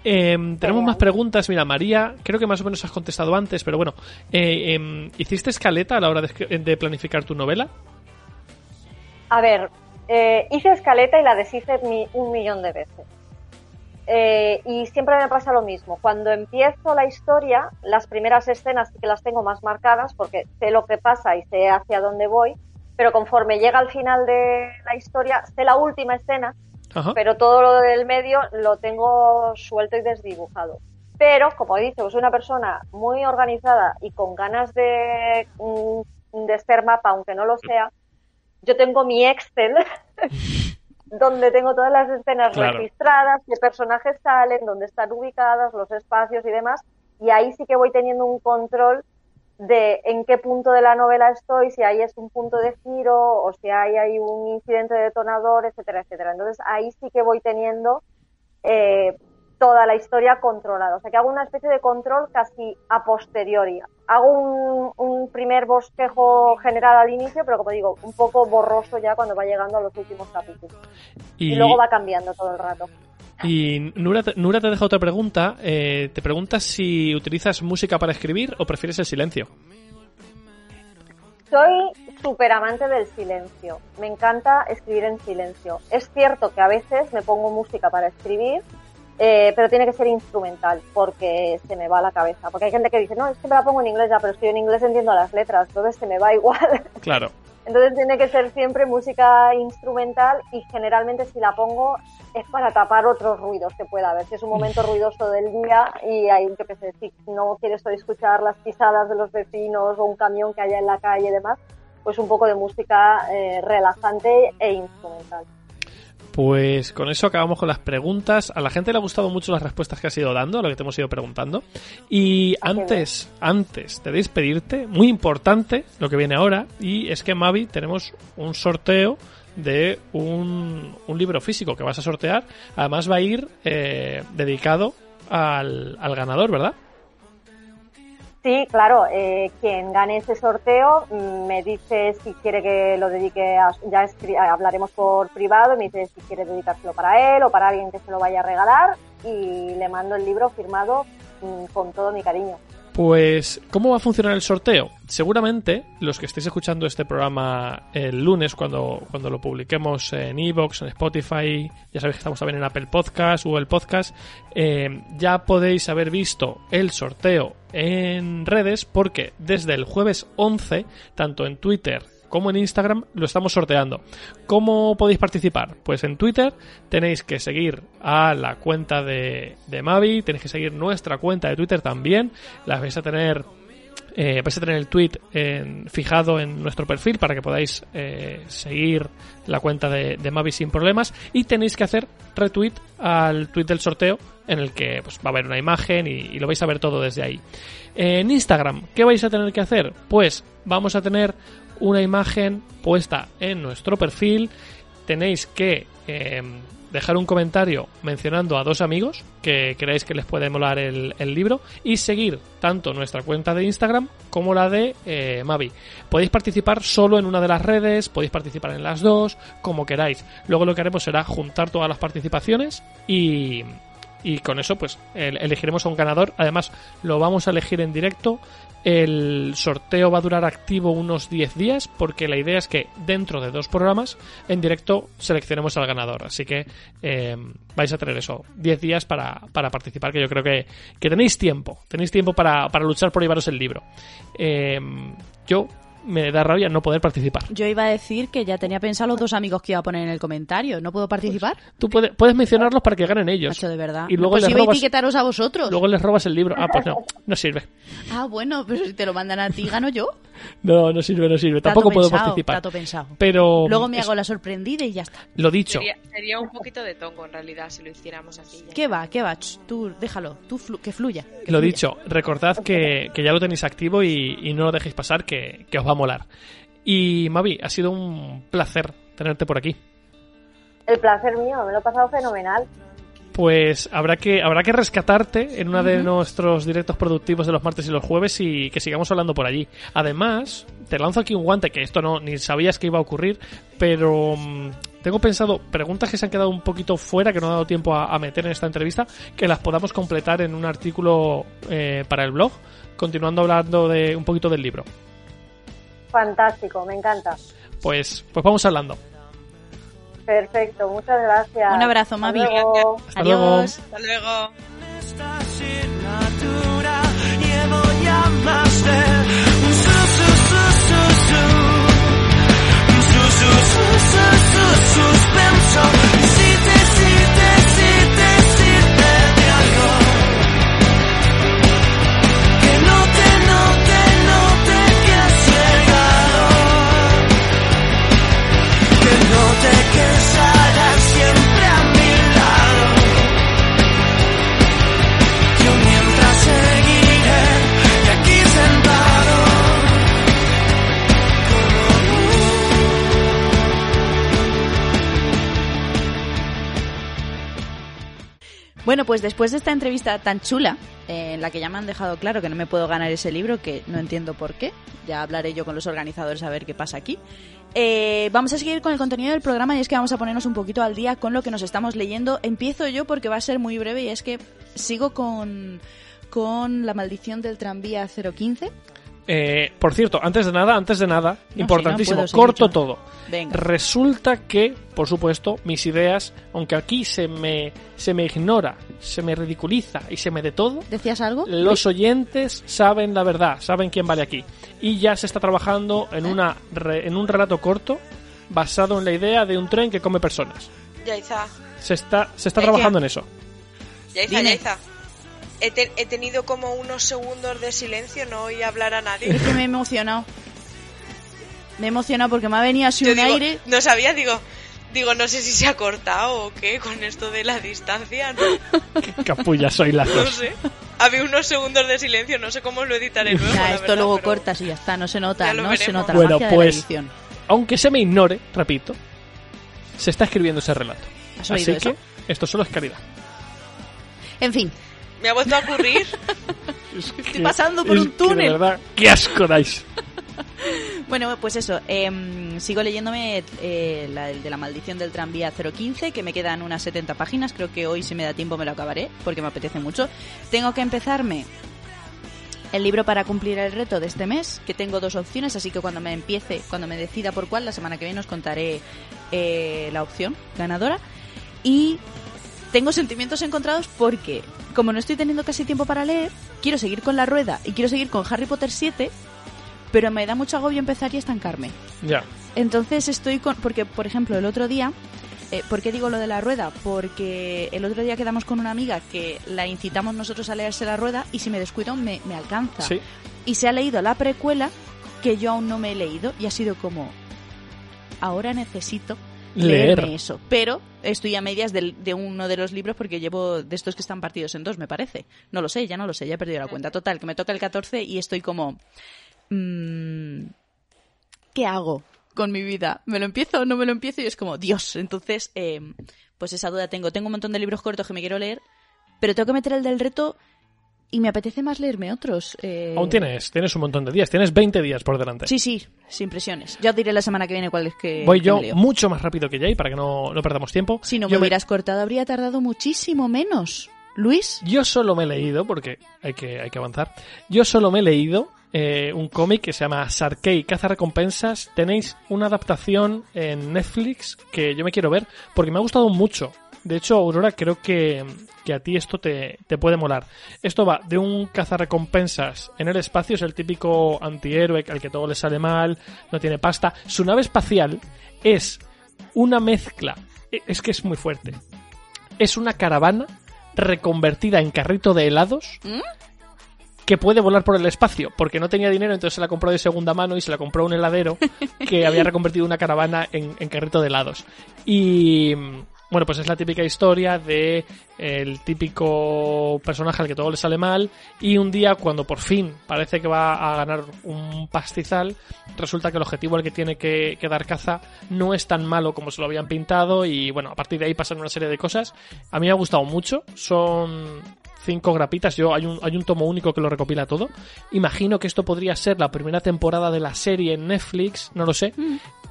Em, tenemos más preguntas. Mira, María, creo que más o menos has contestado antes, pero bueno, eh, em, ¿hiciste escaleta a la hora de, de planificar tu novela? A ver, eh, hice escaleta y la deshice mi- un millón de veces. Eh, y siempre me pasa lo mismo. Cuando empiezo la historia, las primeras escenas sí que las tengo más marcadas porque sé lo que pasa y sé hacia dónde voy, pero conforme llega al final de la historia, sé la última escena, Ajá. pero todo lo del medio lo tengo suelto y desdibujado. Pero, como he dicho, soy una persona muy organizada y con ganas de, mm, de ser mapa, aunque no lo sea. Yo tengo mi Excel donde tengo todas las escenas Claro. registradas, qué personajes salen, dónde están ubicadas, los espacios y demás. Y ahí sí que voy teniendo un control de en qué punto de la novela estoy, si ahí es un punto de giro o si hay, hay un incidente detonador, etcétera, etcétera. Entonces ahí sí que voy teniendo eh, toda la historia controlada. O sea que hago una especie de control casi a posteriori. Hago un, un primer bosquejo general al inicio, pero como digo, un poco borroso ya cuando va llegando a los últimos capítulos. Y, Y, luego va cambiando todo el rato. y Nura, te- Nura te deja otra pregunta. Eh, te preguntas si utilizas música para escribir o prefieres el silencio. Soy súper amante del silencio. Me encanta escribir en silencio. Es cierto que a veces me pongo música para escribir, eh, pero tiene que ser instrumental porque se me va la cabeza. Porque hay gente que dice, no, es que me la pongo en inglés ya, pero es que yo en inglés entiendo las letras, entonces se me va igual. Claro. Entonces tiene que ser siempre música instrumental y generalmente si la pongo es para tapar otros ruidos que pueda haber. Si es un momento ruidoso del día y hay, yo qué sé, si no quieres hoy escuchar las pisadas de los vecinos o un camión que haya en la calle y demás, pues un poco de música eh, relajante e instrumental. Pues con eso acabamos con las preguntas. A la gente le ha gustado mucho las respuestas que has ido dando, a lo que te hemos ido preguntando. Y antes, antes de despedirte, muy importante lo que viene ahora, y es que Mavi tenemos un sorteo de un, un libro físico que vas a sortear. Además va a ir eh, dedicado al, al ganador, ¿verdad? Sí, claro, eh, quien gane ese sorteo mm, me dice si quiere que lo dedique a, ya escri- hablaremos por privado, me dice si quiere dedicárselo para él o para alguien que se lo vaya a regalar y le mando el libro firmado mm, con todo mi cariño. Pues, ¿cómo va a funcionar el sorteo? Seguramente los que estéis escuchando este programa el lunes, cuando, cuando lo publiquemos en Evox, en Spotify, ya sabéis que estamos también en Apple Podcast, Google Podcast, eh, ya podéis haber visto el sorteo en redes porque desde el jueves 11, tanto en Twitter como en Instagram lo estamos sorteando. ¿Cómo podéis participar? Pues en Twitter tenéis que seguir a la cuenta de, Mavi, tenéis que seguir nuestra cuenta de Twitter también, las vais a tener eh, vais a tener el tweet en- fijado en nuestro perfil para que podáis eh, seguir la cuenta de, Mavi sin problemas y tenéis que hacer retweet al tweet del sorteo en el que pues, va a haber una imagen y lo vais a ver todo desde ahí. En Instagram, ¿qué vais a tener que hacer? Pues vamos a tener una imagen puesta en nuestro perfil. Tenéis que eh, dejar un comentario mencionando a dos amigos que creáis que les puede molar el, libro y seguir tanto nuestra cuenta de Instagram como la de eh, Mavi. Podéis participar solo en una de las redes, podéis participar en las dos, como queráis. Luego lo que haremos será juntar todas las participaciones y, y con eso pues el- elegiremos a un ganador. Además lo vamos a elegir en directo. El sorteo va a durar activo unos 10 días porque la idea es que dentro de dos programas en directo seleccionemos al ganador. Así que eh, vais a tener eso, 10 días para, para participar, que yo creo que, que tenéis tiempo. Tenéis tiempo para, para luchar por llevaros el libro. Eh, yo me da rabia no poder participar. Yo iba a decir que ya tenía pensado los dos amigos que iba a poner en el comentario. ¿No puedo participar? Tú puedes, puedes mencionarlos para que ganen ellos. Macho, de verdad. Y luego pues les robas, etiquetaros a vosotros. luego les robas el libro. Ah, pues no, no sirve. Ah, bueno, pero si te lo mandan a ti, gano yo. No, no sirve, no sirve. Trato Tampoco puedo pensado, participar. trato pensado. Pero Luego me es- hago la sorprendida y ya está. lo dicho, Sería, sería un poquito de tongo en realidad si lo hiciéramos así. ya. ¿Qué va? ¿Qué va? Ch, Tú déjalo, tú flu- que fluya. que lo fluya. dicho, recordad que, que ya lo tenéis activo y, y no lo dejéis pasar, que, que os va a molar. Y Mavi, ha sido un placer tenerte por aquí. El placer mío, me lo he pasado fenomenal. Pues habrá que, habrá que rescatarte en uno de nuestros directos productivos de los martes y los jueves y que sigamos hablando por allí. Además, te lanzo aquí un guante, que esto no ni sabías que iba a ocurrir, pero mm, tengo pensado preguntas que se han quedado un poquito fuera, que no ha dado tiempo a, a meter en esta entrevista, que las podamos completar en un artículo eh, para el blog, continuando hablando de un poquito del libro. Fantástico, me encanta. Pues, pues vamos hablando. Perfecto, muchas gracias. Un abrazo, Hasta Mavi. luego. Hasta luego. Adiós. Hasta luego. Pues después de esta entrevista tan chula, eh, en la que ya me han dejado claro que no me puedo ganar ese libro, que no entiendo por qué, ya hablaré yo con los organizadores a ver qué pasa aquí. Eh, vamos a seguir con el contenido del programa y es que vamos a ponernos un poquito al día con lo que nos estamos leyendo. Empiezo yo porque va a ser muy breve y es que sigo con, con La maldición del tranvía 015. Eh, por cierto, antes de nada, antes de nada, No, importantísimo, sí, no sí, corto todo. Venga. Resulta que, por supuesto, mis ideas, aunque aquí se me, se me ignora, se me ridiculiza y se me de todo, ¿Decías algo? los oyentes saben la verdad, saben quién vale aquí. Y ya se está trabajando en, una, re- en un relato corto basado en la idea de un tren que come personas. Yaiza, Se está, se está ¿Eh, trabajando qué? en eso. Yaiza, Dime. Yaiza. He, te- he tenido como unos segundos de silencio, no oí hablar a nadie. Es que me he emocionado. Me he emocionado porque me ha venido así Yo un digo, aire. No sabía, digo, digo, no sé si se ha cortado o qué con esto de la distancia, no, Qué capullas soy las no sé. Había unos segundos de silencio, no sé cómo lo editaré luego. La esto verdad, luego pero- cortas y ya está, no se nota, Ya lo no se veremos. nota la Bueno, magia de pues- la edición. Aunque se me ignore, repito, se está escribiendo ese relato. ¿Has oído Así eso? que esto solo es caridad. En fin, Me ha vuelto a ocurrir. Estoy pasando por un túnel. de verdad, qué asco dais. Bueno, pues eso, em, sigo leyéndome eh, la el de la maldición del tranvía 015, que me quedan unas 70 páginas, creo que hoy si me da tiempo me lo acabaré, porque me apetece mucho. Tengo que empezarme el libro para cumplir el reto de este mes, que tengo dos opciones, así que cuando me empiece, cuando me decida por cuál, la semana que viene os contaré eh, la opción ganadora. Y tengo sentimientos encontrados porque, como no estoy teniendo casi tiempo para leer, quiero seguir con la rueda y quiero seguir con Harry Potter 7, pero me da mucho agobio empezar y estancarme. Ya. Entonces estoy con... Porque, por ejemplo, el otro día... eh, ¿Por qué digo lo de la rueda? Porque el otro día quedamos con una amiga que la incitamos nosotros a leerse la rueda y si me descuido me, me alcanza. Sí. Y se ha leído la precuela que yo aún no me he leído y ha sido como... Ahora necesito Leer. leerme eso. Pero estoy a medias de uno de los libros porque llevo de estos que están partidos en dos, me parece. No lo sé, ya no lo sé, ya he perdido la cuenta. Total, que me toca el 14 y estoy como... mm, ¿Qué hago con mi vida? ¿Me lo empiezo o no me lo empiezo? Y es como, Dios. Entonces, eh, pues esa duda tengo. Tengo un montón de libros cortos que me quiero leer, pero tengo que meter el del reto y me apetece más leerme otros. eh, Aún tienes, tienes un montón de días, tienes 20 días por delante. Sí, sí, sin presiones. Ya os diré la semana que viene cuál es que. Voy que yo me leo. mucho más rápido que Jay para que no, no perdamos tiempo. Si no yo me hubieras cortado, habría tardado muchísimo menos. Luis, Yo solo me he leído, porque hay que, hay que avanzar, yo solo me he leído eh, un cómic que se llama Sarkei, Caza Recompensas. Tenéis una adaptación en Netflix que yo me quiero ver, porque me ha gustado mucho. De hecho, Aurora, creo que, que a ti esto te, te puede molar. Esto va de un cazarrecompensas en el espacio, es el típico antihéroe al que todo le sale mal, no tiene pasta. Su nave espacial es una mezcla, e- es que es muy fuerte. Es una caravana reconvertida en carrito de helados ¿Mm? que puede volar por el espacio, porque no tenía dinero, entonces se la compró de segunda mano y se la compró a un heladero que había reconvertido una caravana en, en carrito de helados. Y bueno, pues es la típica historia de el típico personaje al que todo le sale mal y un día cuando por fin parece que va a ganar un pastizal, resulta que el objetivo al que tiene que, que dar caza no es tan malo como se lo habían pintado y bueno, a partir de ahí pasan una serie de cosas. A mí me ha gustado mucho, son cinco grapitas. Yo hay un, hay un tomo único que lo recopila todo. Imagino que esto podría ser la primera temporada de la serie en Netflix, no lo sé.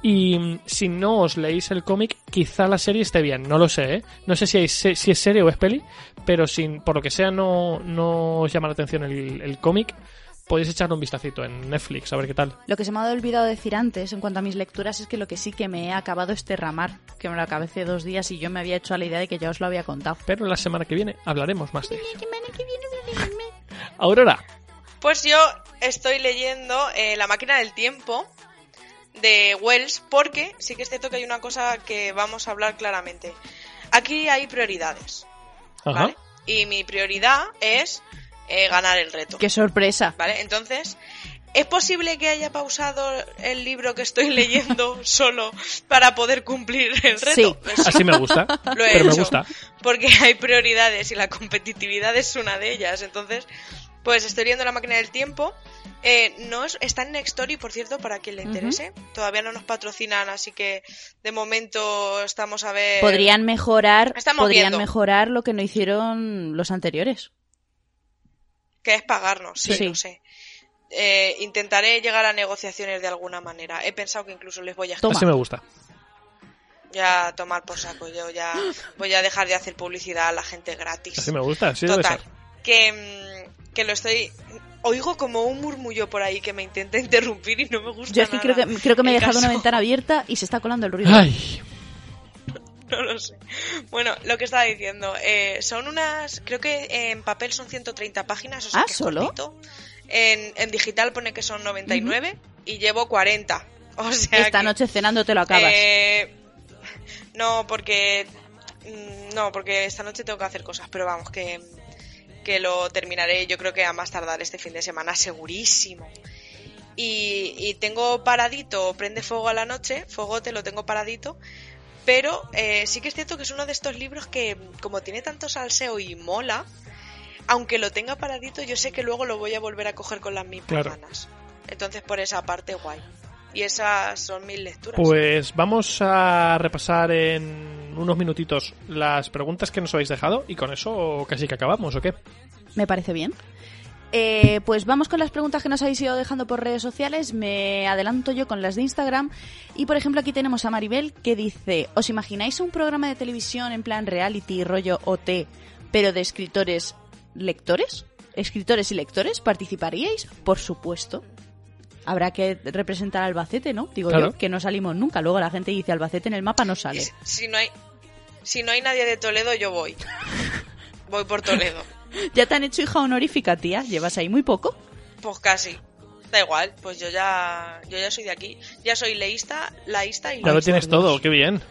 Y mm, si no os leéis el cómic, quizá la serie esté bien, no lo sé, ¿eh? No sé si, hay si es serie o es peli, pero sin, por lo que sea no, no os llama la atención el, el cómic, podéis echarle un vistacito en Netflix, a ver qué tal. Lo que se me ha olvidado decir antes en cuanto a mis lecturas es que lo que sí que me he acabado es Terramar, que me lo acabé hace dos días y yo me había hecho a la idea de que ya os lo había contado. Pero la semana que viene hablaremos más de eso. Aurora, Pues yo estoy leyendo eh, La máquina del tiempo de Wells porque sí que es cierto que hay una cosa que vamos a hablar claramente. Aquí hay prioridades, Ajá. ¿vale? Y mi prioridad es eh, ganar el reto. ¡Qué sorpresa! ¿Vale? Entonces, ¿es posible que haya pausado el libro que estoy leyendo solo para poder cumplir el reto? Sí. Pues Así me gusta, Lo he pero me hecho. gusta. Porque hay prioridades y la competitividad es una de ellas. Entonces, pues estoy viendo la máquina del tiempo. Eh, no es- está en Nextory, por cierto, para quien le interese. Todavía no nos patrocinan, así que de momento estamos a ver. Podrían mejorar, Estamos podrían viendo. mejorar lo que no hicieron los anteriores. Que es pagarnos, sí, Sí. lo sé. Eh, intentaré llegar a negociaciones de alguna manera. He pensado que incluso les voy a Toma. Así me gusta. ya tomar por saco. Yo ya voy a dejar de hacer publicidad a la gente gratis. Así me gusta, así debe Total, ser. que, mm, que lo estoy... Oigo como un murmullo por ahí que me intenta interrumpir y no me gusta Yo es que creo que, creo que me he dejado una ventana abierta y se está colando el ruido. Ay, No lo sé. Bueno, lo que estaba diciendo, eh, son unas... Creo que en papel son 130 páginas, o sea Ah, que es ¿solo? En, en digital pone que son 99 y llevo 40. O sea Esta que- noche cenando te lo acabas. Eh, no, porque. mm, No, porque esta noche tengo que hacer cosas, pero vamos, que, que lo terminaré yo creo que a más tardar este fin de semana, segurísimo. Y, y tengo paradito, prende fuego a la noche, fuego te lo tengo paradito, pero eh, sí que es cierto que es uno de estos libros que, como tiene tanto salseo y mola, aunque lo tenga paradito, yo sé que luego lo voy a volver a coger con las mismas Claro. ganas. Entonces, por esa parte, guay. Y esas son mis lecturas. pues vamos a repasar en unos minutitos las preguntas que nos habéis dejado y con eso casi que acabamos, ¿o qué? Me parece bien. Eh, pues vamos con las preguntas que nos habéis ido dejando por redes sociales. Me adelanto yo con las de Instagram. Y por ejemplo, aquí tenemos a Maribel que dice: ¿Os imagináis un programa de televisión en plan reality, rollo OT, pero de escritores lectores? ¿Escritores y lectores? ¿Participaríais? Por supuesto. Habrá que representar a Albacete, ¿no? Digo Claro. yo, que no salimos nunca. Luego la gente dice Albacete en el mapa no sale. Si- si no hay si no hay nadie de Toledo, yo voy. Voy por Toledo. ¿Ya te han hecho hija honorífica, tía? ¿Llevas ahí muy poco? Pues casi. Da igual, pues yo ya yo ya soy de aquí. Ya soy leísta, laísta y Ya lo tienes todo, qué bien.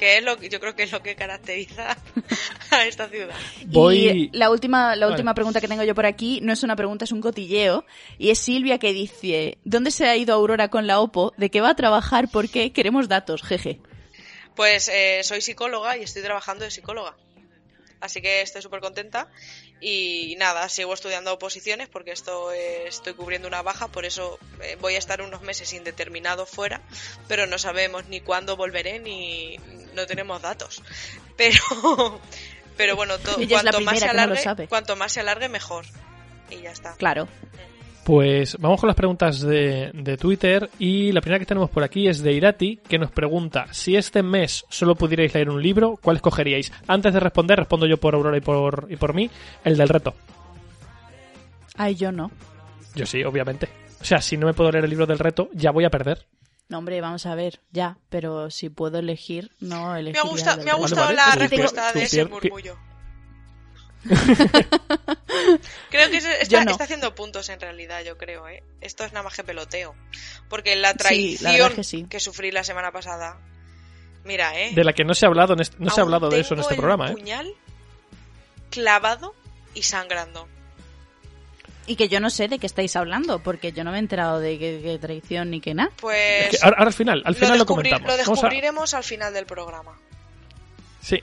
Que es lo que yo creo que es lo que caracteriza a esta ciudad. Voy... Y la última, la Vale. última pregunta que tengo yo por aquí no es una pregunta, es un cotilleo. Y es Silvia que dice, ¿dónde se ha ido Aurora con la OPO? ¿De qué va a trabajar? ¿Por qué? Queremos datos, jeje. Pues eh, soy psicóloga y estoy trabajando de psicóloga. Así que estoy súper contenta. Y nada, sigo estudiando oposiciones porque esto eh, estoy cubriendo una baja, por eso eh, voy a estar unos meses indeterminados fuera, pero no sabemos ni cuándo volveré ni no tenemos datos. Pero, pero bueno, to- cuanto más se no alargue, cuanto más se alargue mejor. Y ya está. Claro. Pues vamos con las preguntas de, de Twitter y la primera que tenemos por aquí es de Irati que nos pregunta si este mes solo pudierais leer un libro, ¿cuál escogeríais? Antes de responder, respondo yo por Aurora y por, y por mí, el del reto. Ay, yo no. Yo sí, obviamente. O sea, si no me puedo leer el libro del reto, ya voy a perder. No, hombre, vamos a ver, ya. Pero si puedo elegir, no Me elegiría ha, gusta- me ha gustado vale, la respuesta de ese murmullo. creo que está, no. está haciendo puntos en realidad, yo creo, ¿eh? Esto es nada más que peloteo. Porque la Sí, traición la verdad es que sí. sufrí la semana pasada. Mira, ¿eh? De la que no se ha hablado, en este- no se ha hablado de eso en este el programa, ¿eh? puñal clavado y sangrando. Y que yo no sé de qué estáis hablando, porque yo no me he enterado de qué, traición ni qué nada. Pues Que ahora, ahora al final, al final lo, comentamos. lo a- descubriremos al final del programa. Sí.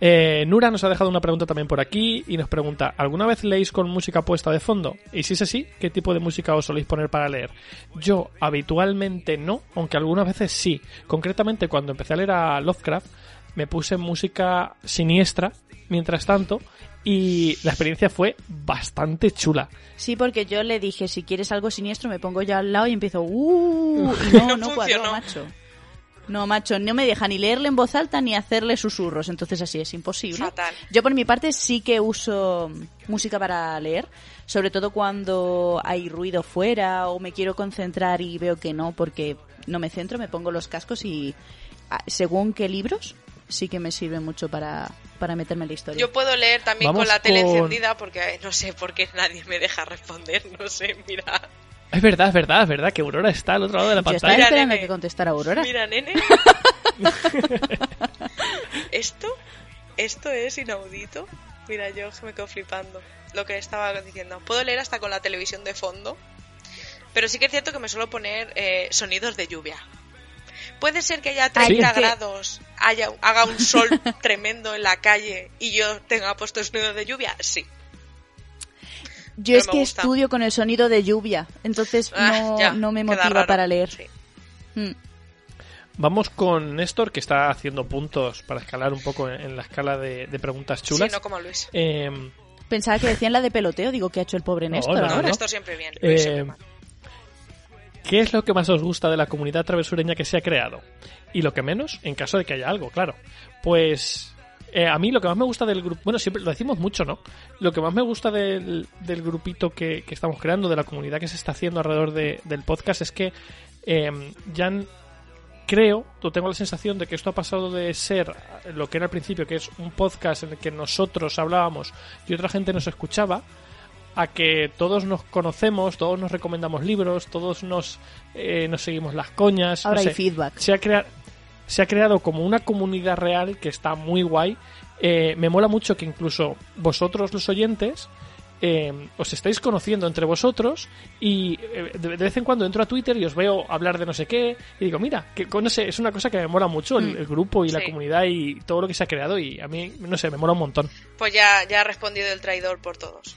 Eh, Nura nos ha dejado una pregunta también por aquí y nos pregunta, ¿alguna vez leéis con música puesta de fondo? Y si es así, ¿qué tipo de música os soléis poner para leer? Yo habitualmente no, aunque algunas veces sí. Concretamente cuando empecé a leer a Lovecraft, me puse música siniestra mientras tanto y la experiencia fue bastante chula. Sí, porque yo le dije, si quieres algo siniestro, me pongo yo al lado y empiezo, ¡uh! Y no, No macho. No, macho, no me deja ni leerle en voz alta ni hacerle susurros, entonces así es imposible. Fatal. Yo por mi parte sí que uso música para leer, sobre todo cuando hay ruido fuera o me quiero concentrar y veo que no, porque no me centro, me pongo los cascos y ah, según qué libros sí que me sirve mucho para, para meterme en la historia. Yo puedo leer también Vamos con la tele con- encendida porque no sé por qué nadie me deja responder. No sé, mira. Es verdad, es verdad, es verdad que Aurora está al otro lado de la Yo estaba pantalla. Mira, esperando nene. que contestara Aurora. Mira, nene. esto, esto es inaudito. Mira, yo me quedo flipando. Lo que estaba diciendo. Puedo leer hasta con la televisión de fondo. Pero sí que es cierto que me suelo poner eh, sonidos de lluvia. Puede ser que haya 30 Sí. Es que- grados, haya, haga un sol tremendo en la calle y yo tenga puesto sonidos de lluvia. Sí. Yo es que gusta. estudio con el sonido de lluvia, entonces Ah, no, ya, no me motiva para leer. Sí. Mm. Vamos con Néstor, que está haciendo puntos para escalar un poco en, en la escala de, de preguntas chulas. Sí, no como Luis. Eh, Pensaba que decían la de peloteo, digo, ¿qué ha hecho el pobre Néstor no, esto siempre bien. Luis siempre eh, mal. ¿Qué es lo que más os gusta de la comunidad travesureña que se ha creado? Y lo que menos, en caso de que haya algo, claro. Pues eh, a mí lo que más me gusta del grupo, bueno, siempre lo decimos mucho, ¿no? Lo que más me gusta del, del grupito que, que estamos creando, de la comunidad que se está haciendo alrededor de- del podcast, es que eh, ya creo, o tengo la sensación de que esto ha pasado de ser lo que era al principio, que es un podcast en el que nosotros hablábamos y otra gente nos escuchaba, a que todos nos conocemos, todos nos recomendamos libros, todos nos, eh, nos seguimos las coñas. no Ahora hay feedback. Se ha, crea- se ha creado como una comunidad real que está muy guay. Eh, me mola mucho que incluso vosotros los oyentes eh, os estáis conociendo entre vosotros y eh, de, de vez en cuando entro a Twitter y os veo hablar de no sé qué y digo, mira, que no sé, es una cosa que me mola mucho el, Mm. el grupo y la comunidad y todo lo que se ha creado y a mí, no sé, me mola un montón. Pues ya, ya ha respondido el traidor por todos.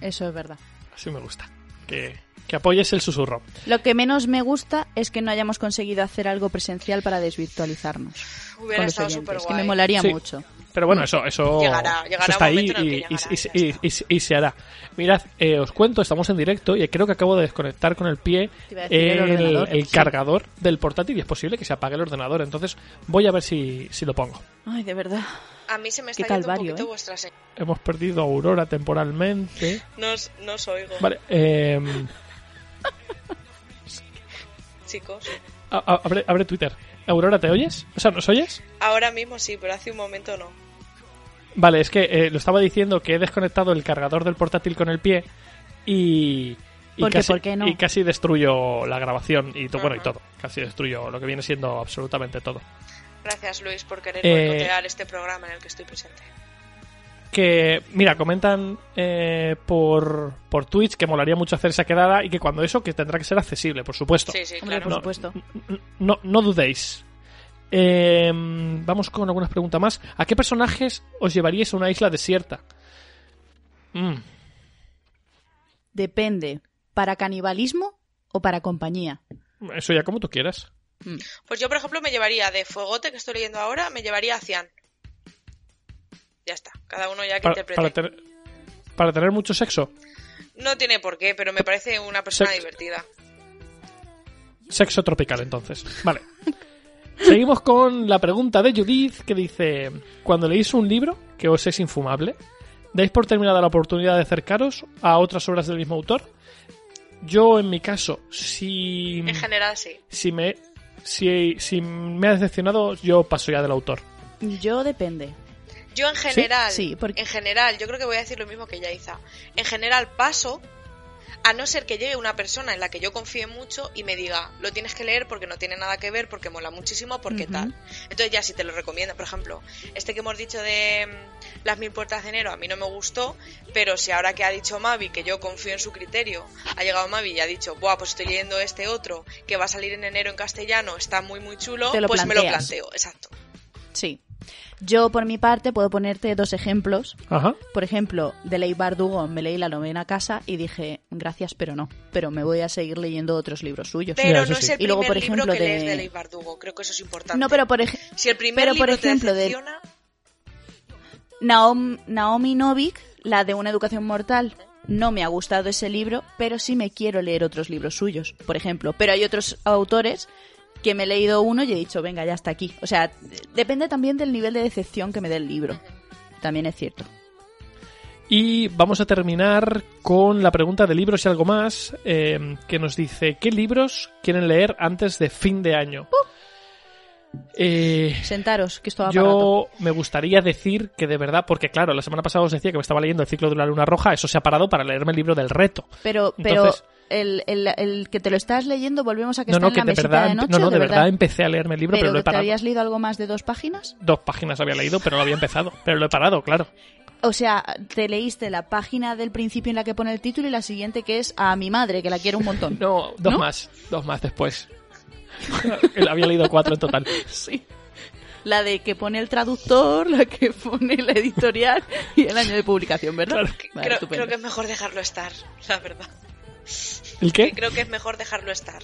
Eso es verdad. Así me gusta. Que, que apoyes el susurro. Lo que menos me gusta es que no hayamos conseguido hacer algo presencial para desvirtualizarnos. Hubiera estado súper que me molaría Sí. mucho. Pero bueno, eso, eso, Llegará, llegará eso está ahí y, y- llegará, y- y- está. y- y se hará. Mirad, eh, os cuento, estamos en directo y creo que acabo de desconectar con el pie el el, el sí. cargador del portátil y es posible que se apague el ordenador. Entonces voy a ver si, si lo pongo. Ay, de verdad. A mí se me está yendo un poquito ¿eh? vuestra señal. Hemos perdido a Aurora temporalmente. No, os- no os oigo, Vale, eh, chicos. a- a- abre, abre Twitter. Aurora, ¿te oyes? O sea, ¿nos oyes? Ahora mismo sí, pero hace un momento no. Vale, es que eh, lo estaba diciendo que he desconectado el cargador del portátil con el pie y. y ¿Por qué? casi, ¿Por qué no? y casi destruyo la grabación y to- bueno y todo. Casi destruyo lo que viene siendo absolutamente todo. Gracias, Luis, por querer Eh, boicotear este programa en el que estoy presente. Que, mira, comentan eh, por, por Twitch que molaría mucho hacer esa quedada y que cuando eso, que tendrá que ser accesible, por supuesto. Sí, sí, Hombre, claro. por No. supuesto. No, no dudéis. Eh, vamos con algunas preguntas más. ¿A qué personajes os llevaríais a una isla desierta? Mm, Depende. ¿Para canibalismo o para compañía? eso ya como tú quieras. Pues yo, por ejemplo, me llevaría de Fuegote, que estoy leyendo ahora, me llevaría a Cian. Ya está, cada uno ya que Para, interprete. para tener, para tener mucho sexo. No tiene por qué, pero me parece una persona divertida. Sexo tropical, entonces. Vale. Seguimos con la pregunta de Judith que dice: Cuando leéis un libro que os es infumable, ¿dais por terminada la oportunidad de acercaros a otras obras del mismo autor? Yo, en mi caso, si, En general, sí. si, me, si, si me ha decepcionado, yo paso ya del autor. Yo depende. Yo en general, Sí, porque- en general, yo creo que voy a decir lo mismo que Yaiza. En general paso, a no ser que llegue una persona en la que yo confíe mucho y me diga, lo tienes que leer porque no tiene nada que ver, porque mola muchísimo, porque tal. Entonces ya si te lo recomiendo, por ejemplo, este que hemos dicho de mm, las mil puertas de enero a mí no me gustó, pero si ahora que ha dicho Mavi, que yo confío en su criterio, ha llegado Mavi y ha dicho, buah, pues estoy leyendo este otro que va a salir en enero en castellano, está muy muy chulo, Te lo pues me lo planteo, exacto. Sí. Yo, por mi parte, puedo ponerte dos ejemplos. Ajá. Por ejemplo, de Leibar Dugón me leí la novena casa y dije, gracias, pero no. Pero me voy a seguir leyendo otros libros suyos. Pero no sí. es el Y luego, por ejemplo, libro que de- lees de Leigh Bardugo, creo que eso es importante. No, pero por ejemplo, si el primer pero, por ejemplo, te de- Naomi, Naomi Novik, la de Una educación mortal, no me ha gustado ese libro, pero sí me quiero leer otros libros suyos, por ejemplo. Pero hay otros autores que me he leído uno y he dicho, venga, ya está aquí. O sea, depende también del nivel de decepción que me dé el libro. También es cierto. Y vamos a terminar con la pregunta de libros y algo más, eh, que nos dice, ¿qué libros quieren leer antes de fin de año? Eh, Sentaros, que esto va yo me gustaría decir que de verdad, porque claro, la semana pasada os decía que me estaba leyendo el ciclo de la luna roja, eso se ha parado para leerme el libro del reto. Pero, pero Entonces- el, el, el que te lo estás leyendo, volvemos a que no, está no, en que la de verdad, de noche. no, no, ¿o de verdad empecé a leerme el libro, pero, ¿Pero lo he te parado. habías leído algo más de dos páginas? Dos páginas había leído, pero lo había empezado, pero lo he parado, claro. O sea, te leíste la página del principio en la que pone el título y la siguiente que es a mi madre, que la quiero un montón. No, dos ¿No? más, dos más después. Había leído cuatro en total. Sí. La de que pone el traductor, la que pone la editorial y el año de publicación, ¿verdad? Claro. Vale, creo, creo que es mejor dejarlo estar, la verdad. ¿El qué? Creo que es mejor dejarlo estar.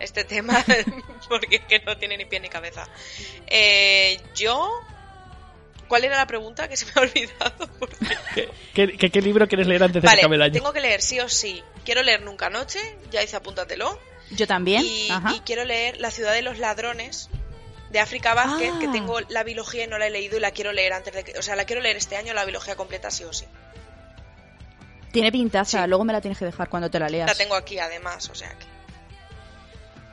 Este tema, porque es que no tiene ni pie ni cabeza. Eh, yo. ¿Cuál era la pregunta? Que se me ha olvidado. ¿Qué, qué, qué- qué libro quieres leer antes de que Vale, acabe el año? tengo que leer sí o sí. Quiero leer Nunca Noche, ya hice apúntatelo. Yo también. Y, Ajá. y quiero leer La ciudad de los ladrones de África Vázquez, Ah. que tengo la biología y no la he leído y la quiero leer antes de que. O sea, la quiero leer este año, la biología completa sí o sí. Tiene pintaza, Sí. luego me la tienes que dejar cuando te la leas. La tengo aquí además, o sea que.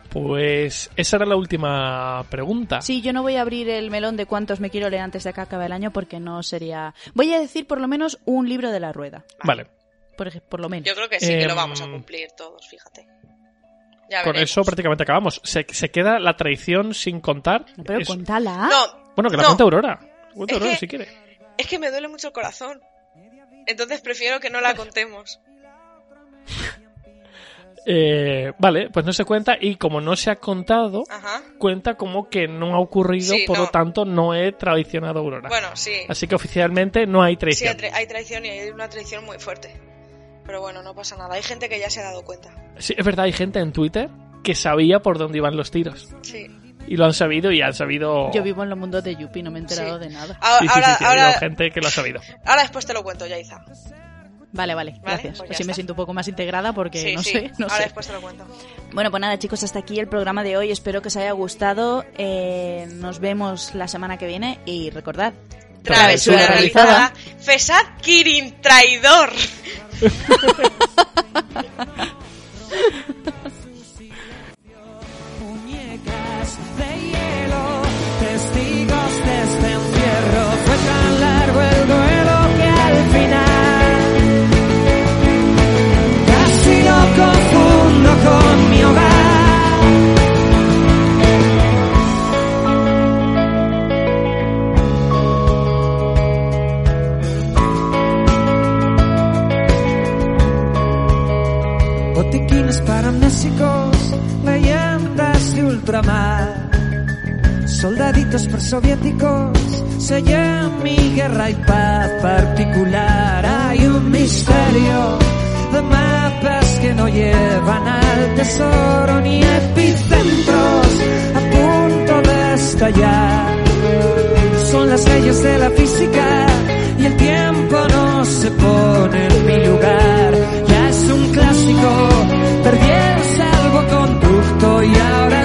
Pues esa era la última pregunta. Sí, yo no voy a abrir el melón de cuántos me quiero leer antes de que acabe el año porque no sería... Voy a decir por lo menos un libro de la rueda. Vale, Por, por lo menos. Yo creo que sí que lo Em, vamos a cumplir todos, fíjate. Ya con veremos. eso prácticamente acabamos. Se, se queda la traición sin contar. No, pero Es- cuéntala. No, Bueno, que la no. cuente Aurora. Cuente Es Aurora que- si quiere. es que me duele mucho el corazón. Entonces prefiero que no la contemos. Eh, vale, pues no se cuenta y como no se ha contado, Ajá. cuenta como que no ha ocurrido, Sí, por no. lo tanto no he traicionado a Aurora. Bueno, sí. Así que oficialmente no hay Sí, traición. hay, tra- hay traición y hay una traición muy fuerte. Pero bueno, no pasa nada. Hay gente que ya se ha dado cuenta. Sí, es verdad, hay gente en Twitter que sabía por dónde iban los tiros. Sí. Y lo han sabido y han sabido... Yo vivo en los mundos de Yuppie, no me he enterado Sí. de nada. Ahora, Sí, sí, sí, ahora, sí, ha ahora, gente que lo ha sabido. ahora después te lo cuento, Yaiza. Vale, vale, gracias. pues ya Así me siento un poco más integrada porque Sí, no sí. sé, no ahora sé. después te lo cuento. Bueno, pues nada, chicos, hasta aquí el programa de hoy. Espero que os haya gustado. Eh, nos vemos la semana que viene y recordad. Travesura realizada. Fesad Kirin, traidor. 哈哈哈哈哈哈哈哈 ultramar. Soldaditos prosoviéticos, sellan mi guerra y paz particular. Hay un misterio de mapas que no llevan al tesoro ni epicentros a punto de estallar. Son las leyes de la física y el tiempo no se pone en mi lugar. Ya es un clásico, perdí el salvoconducto y ahora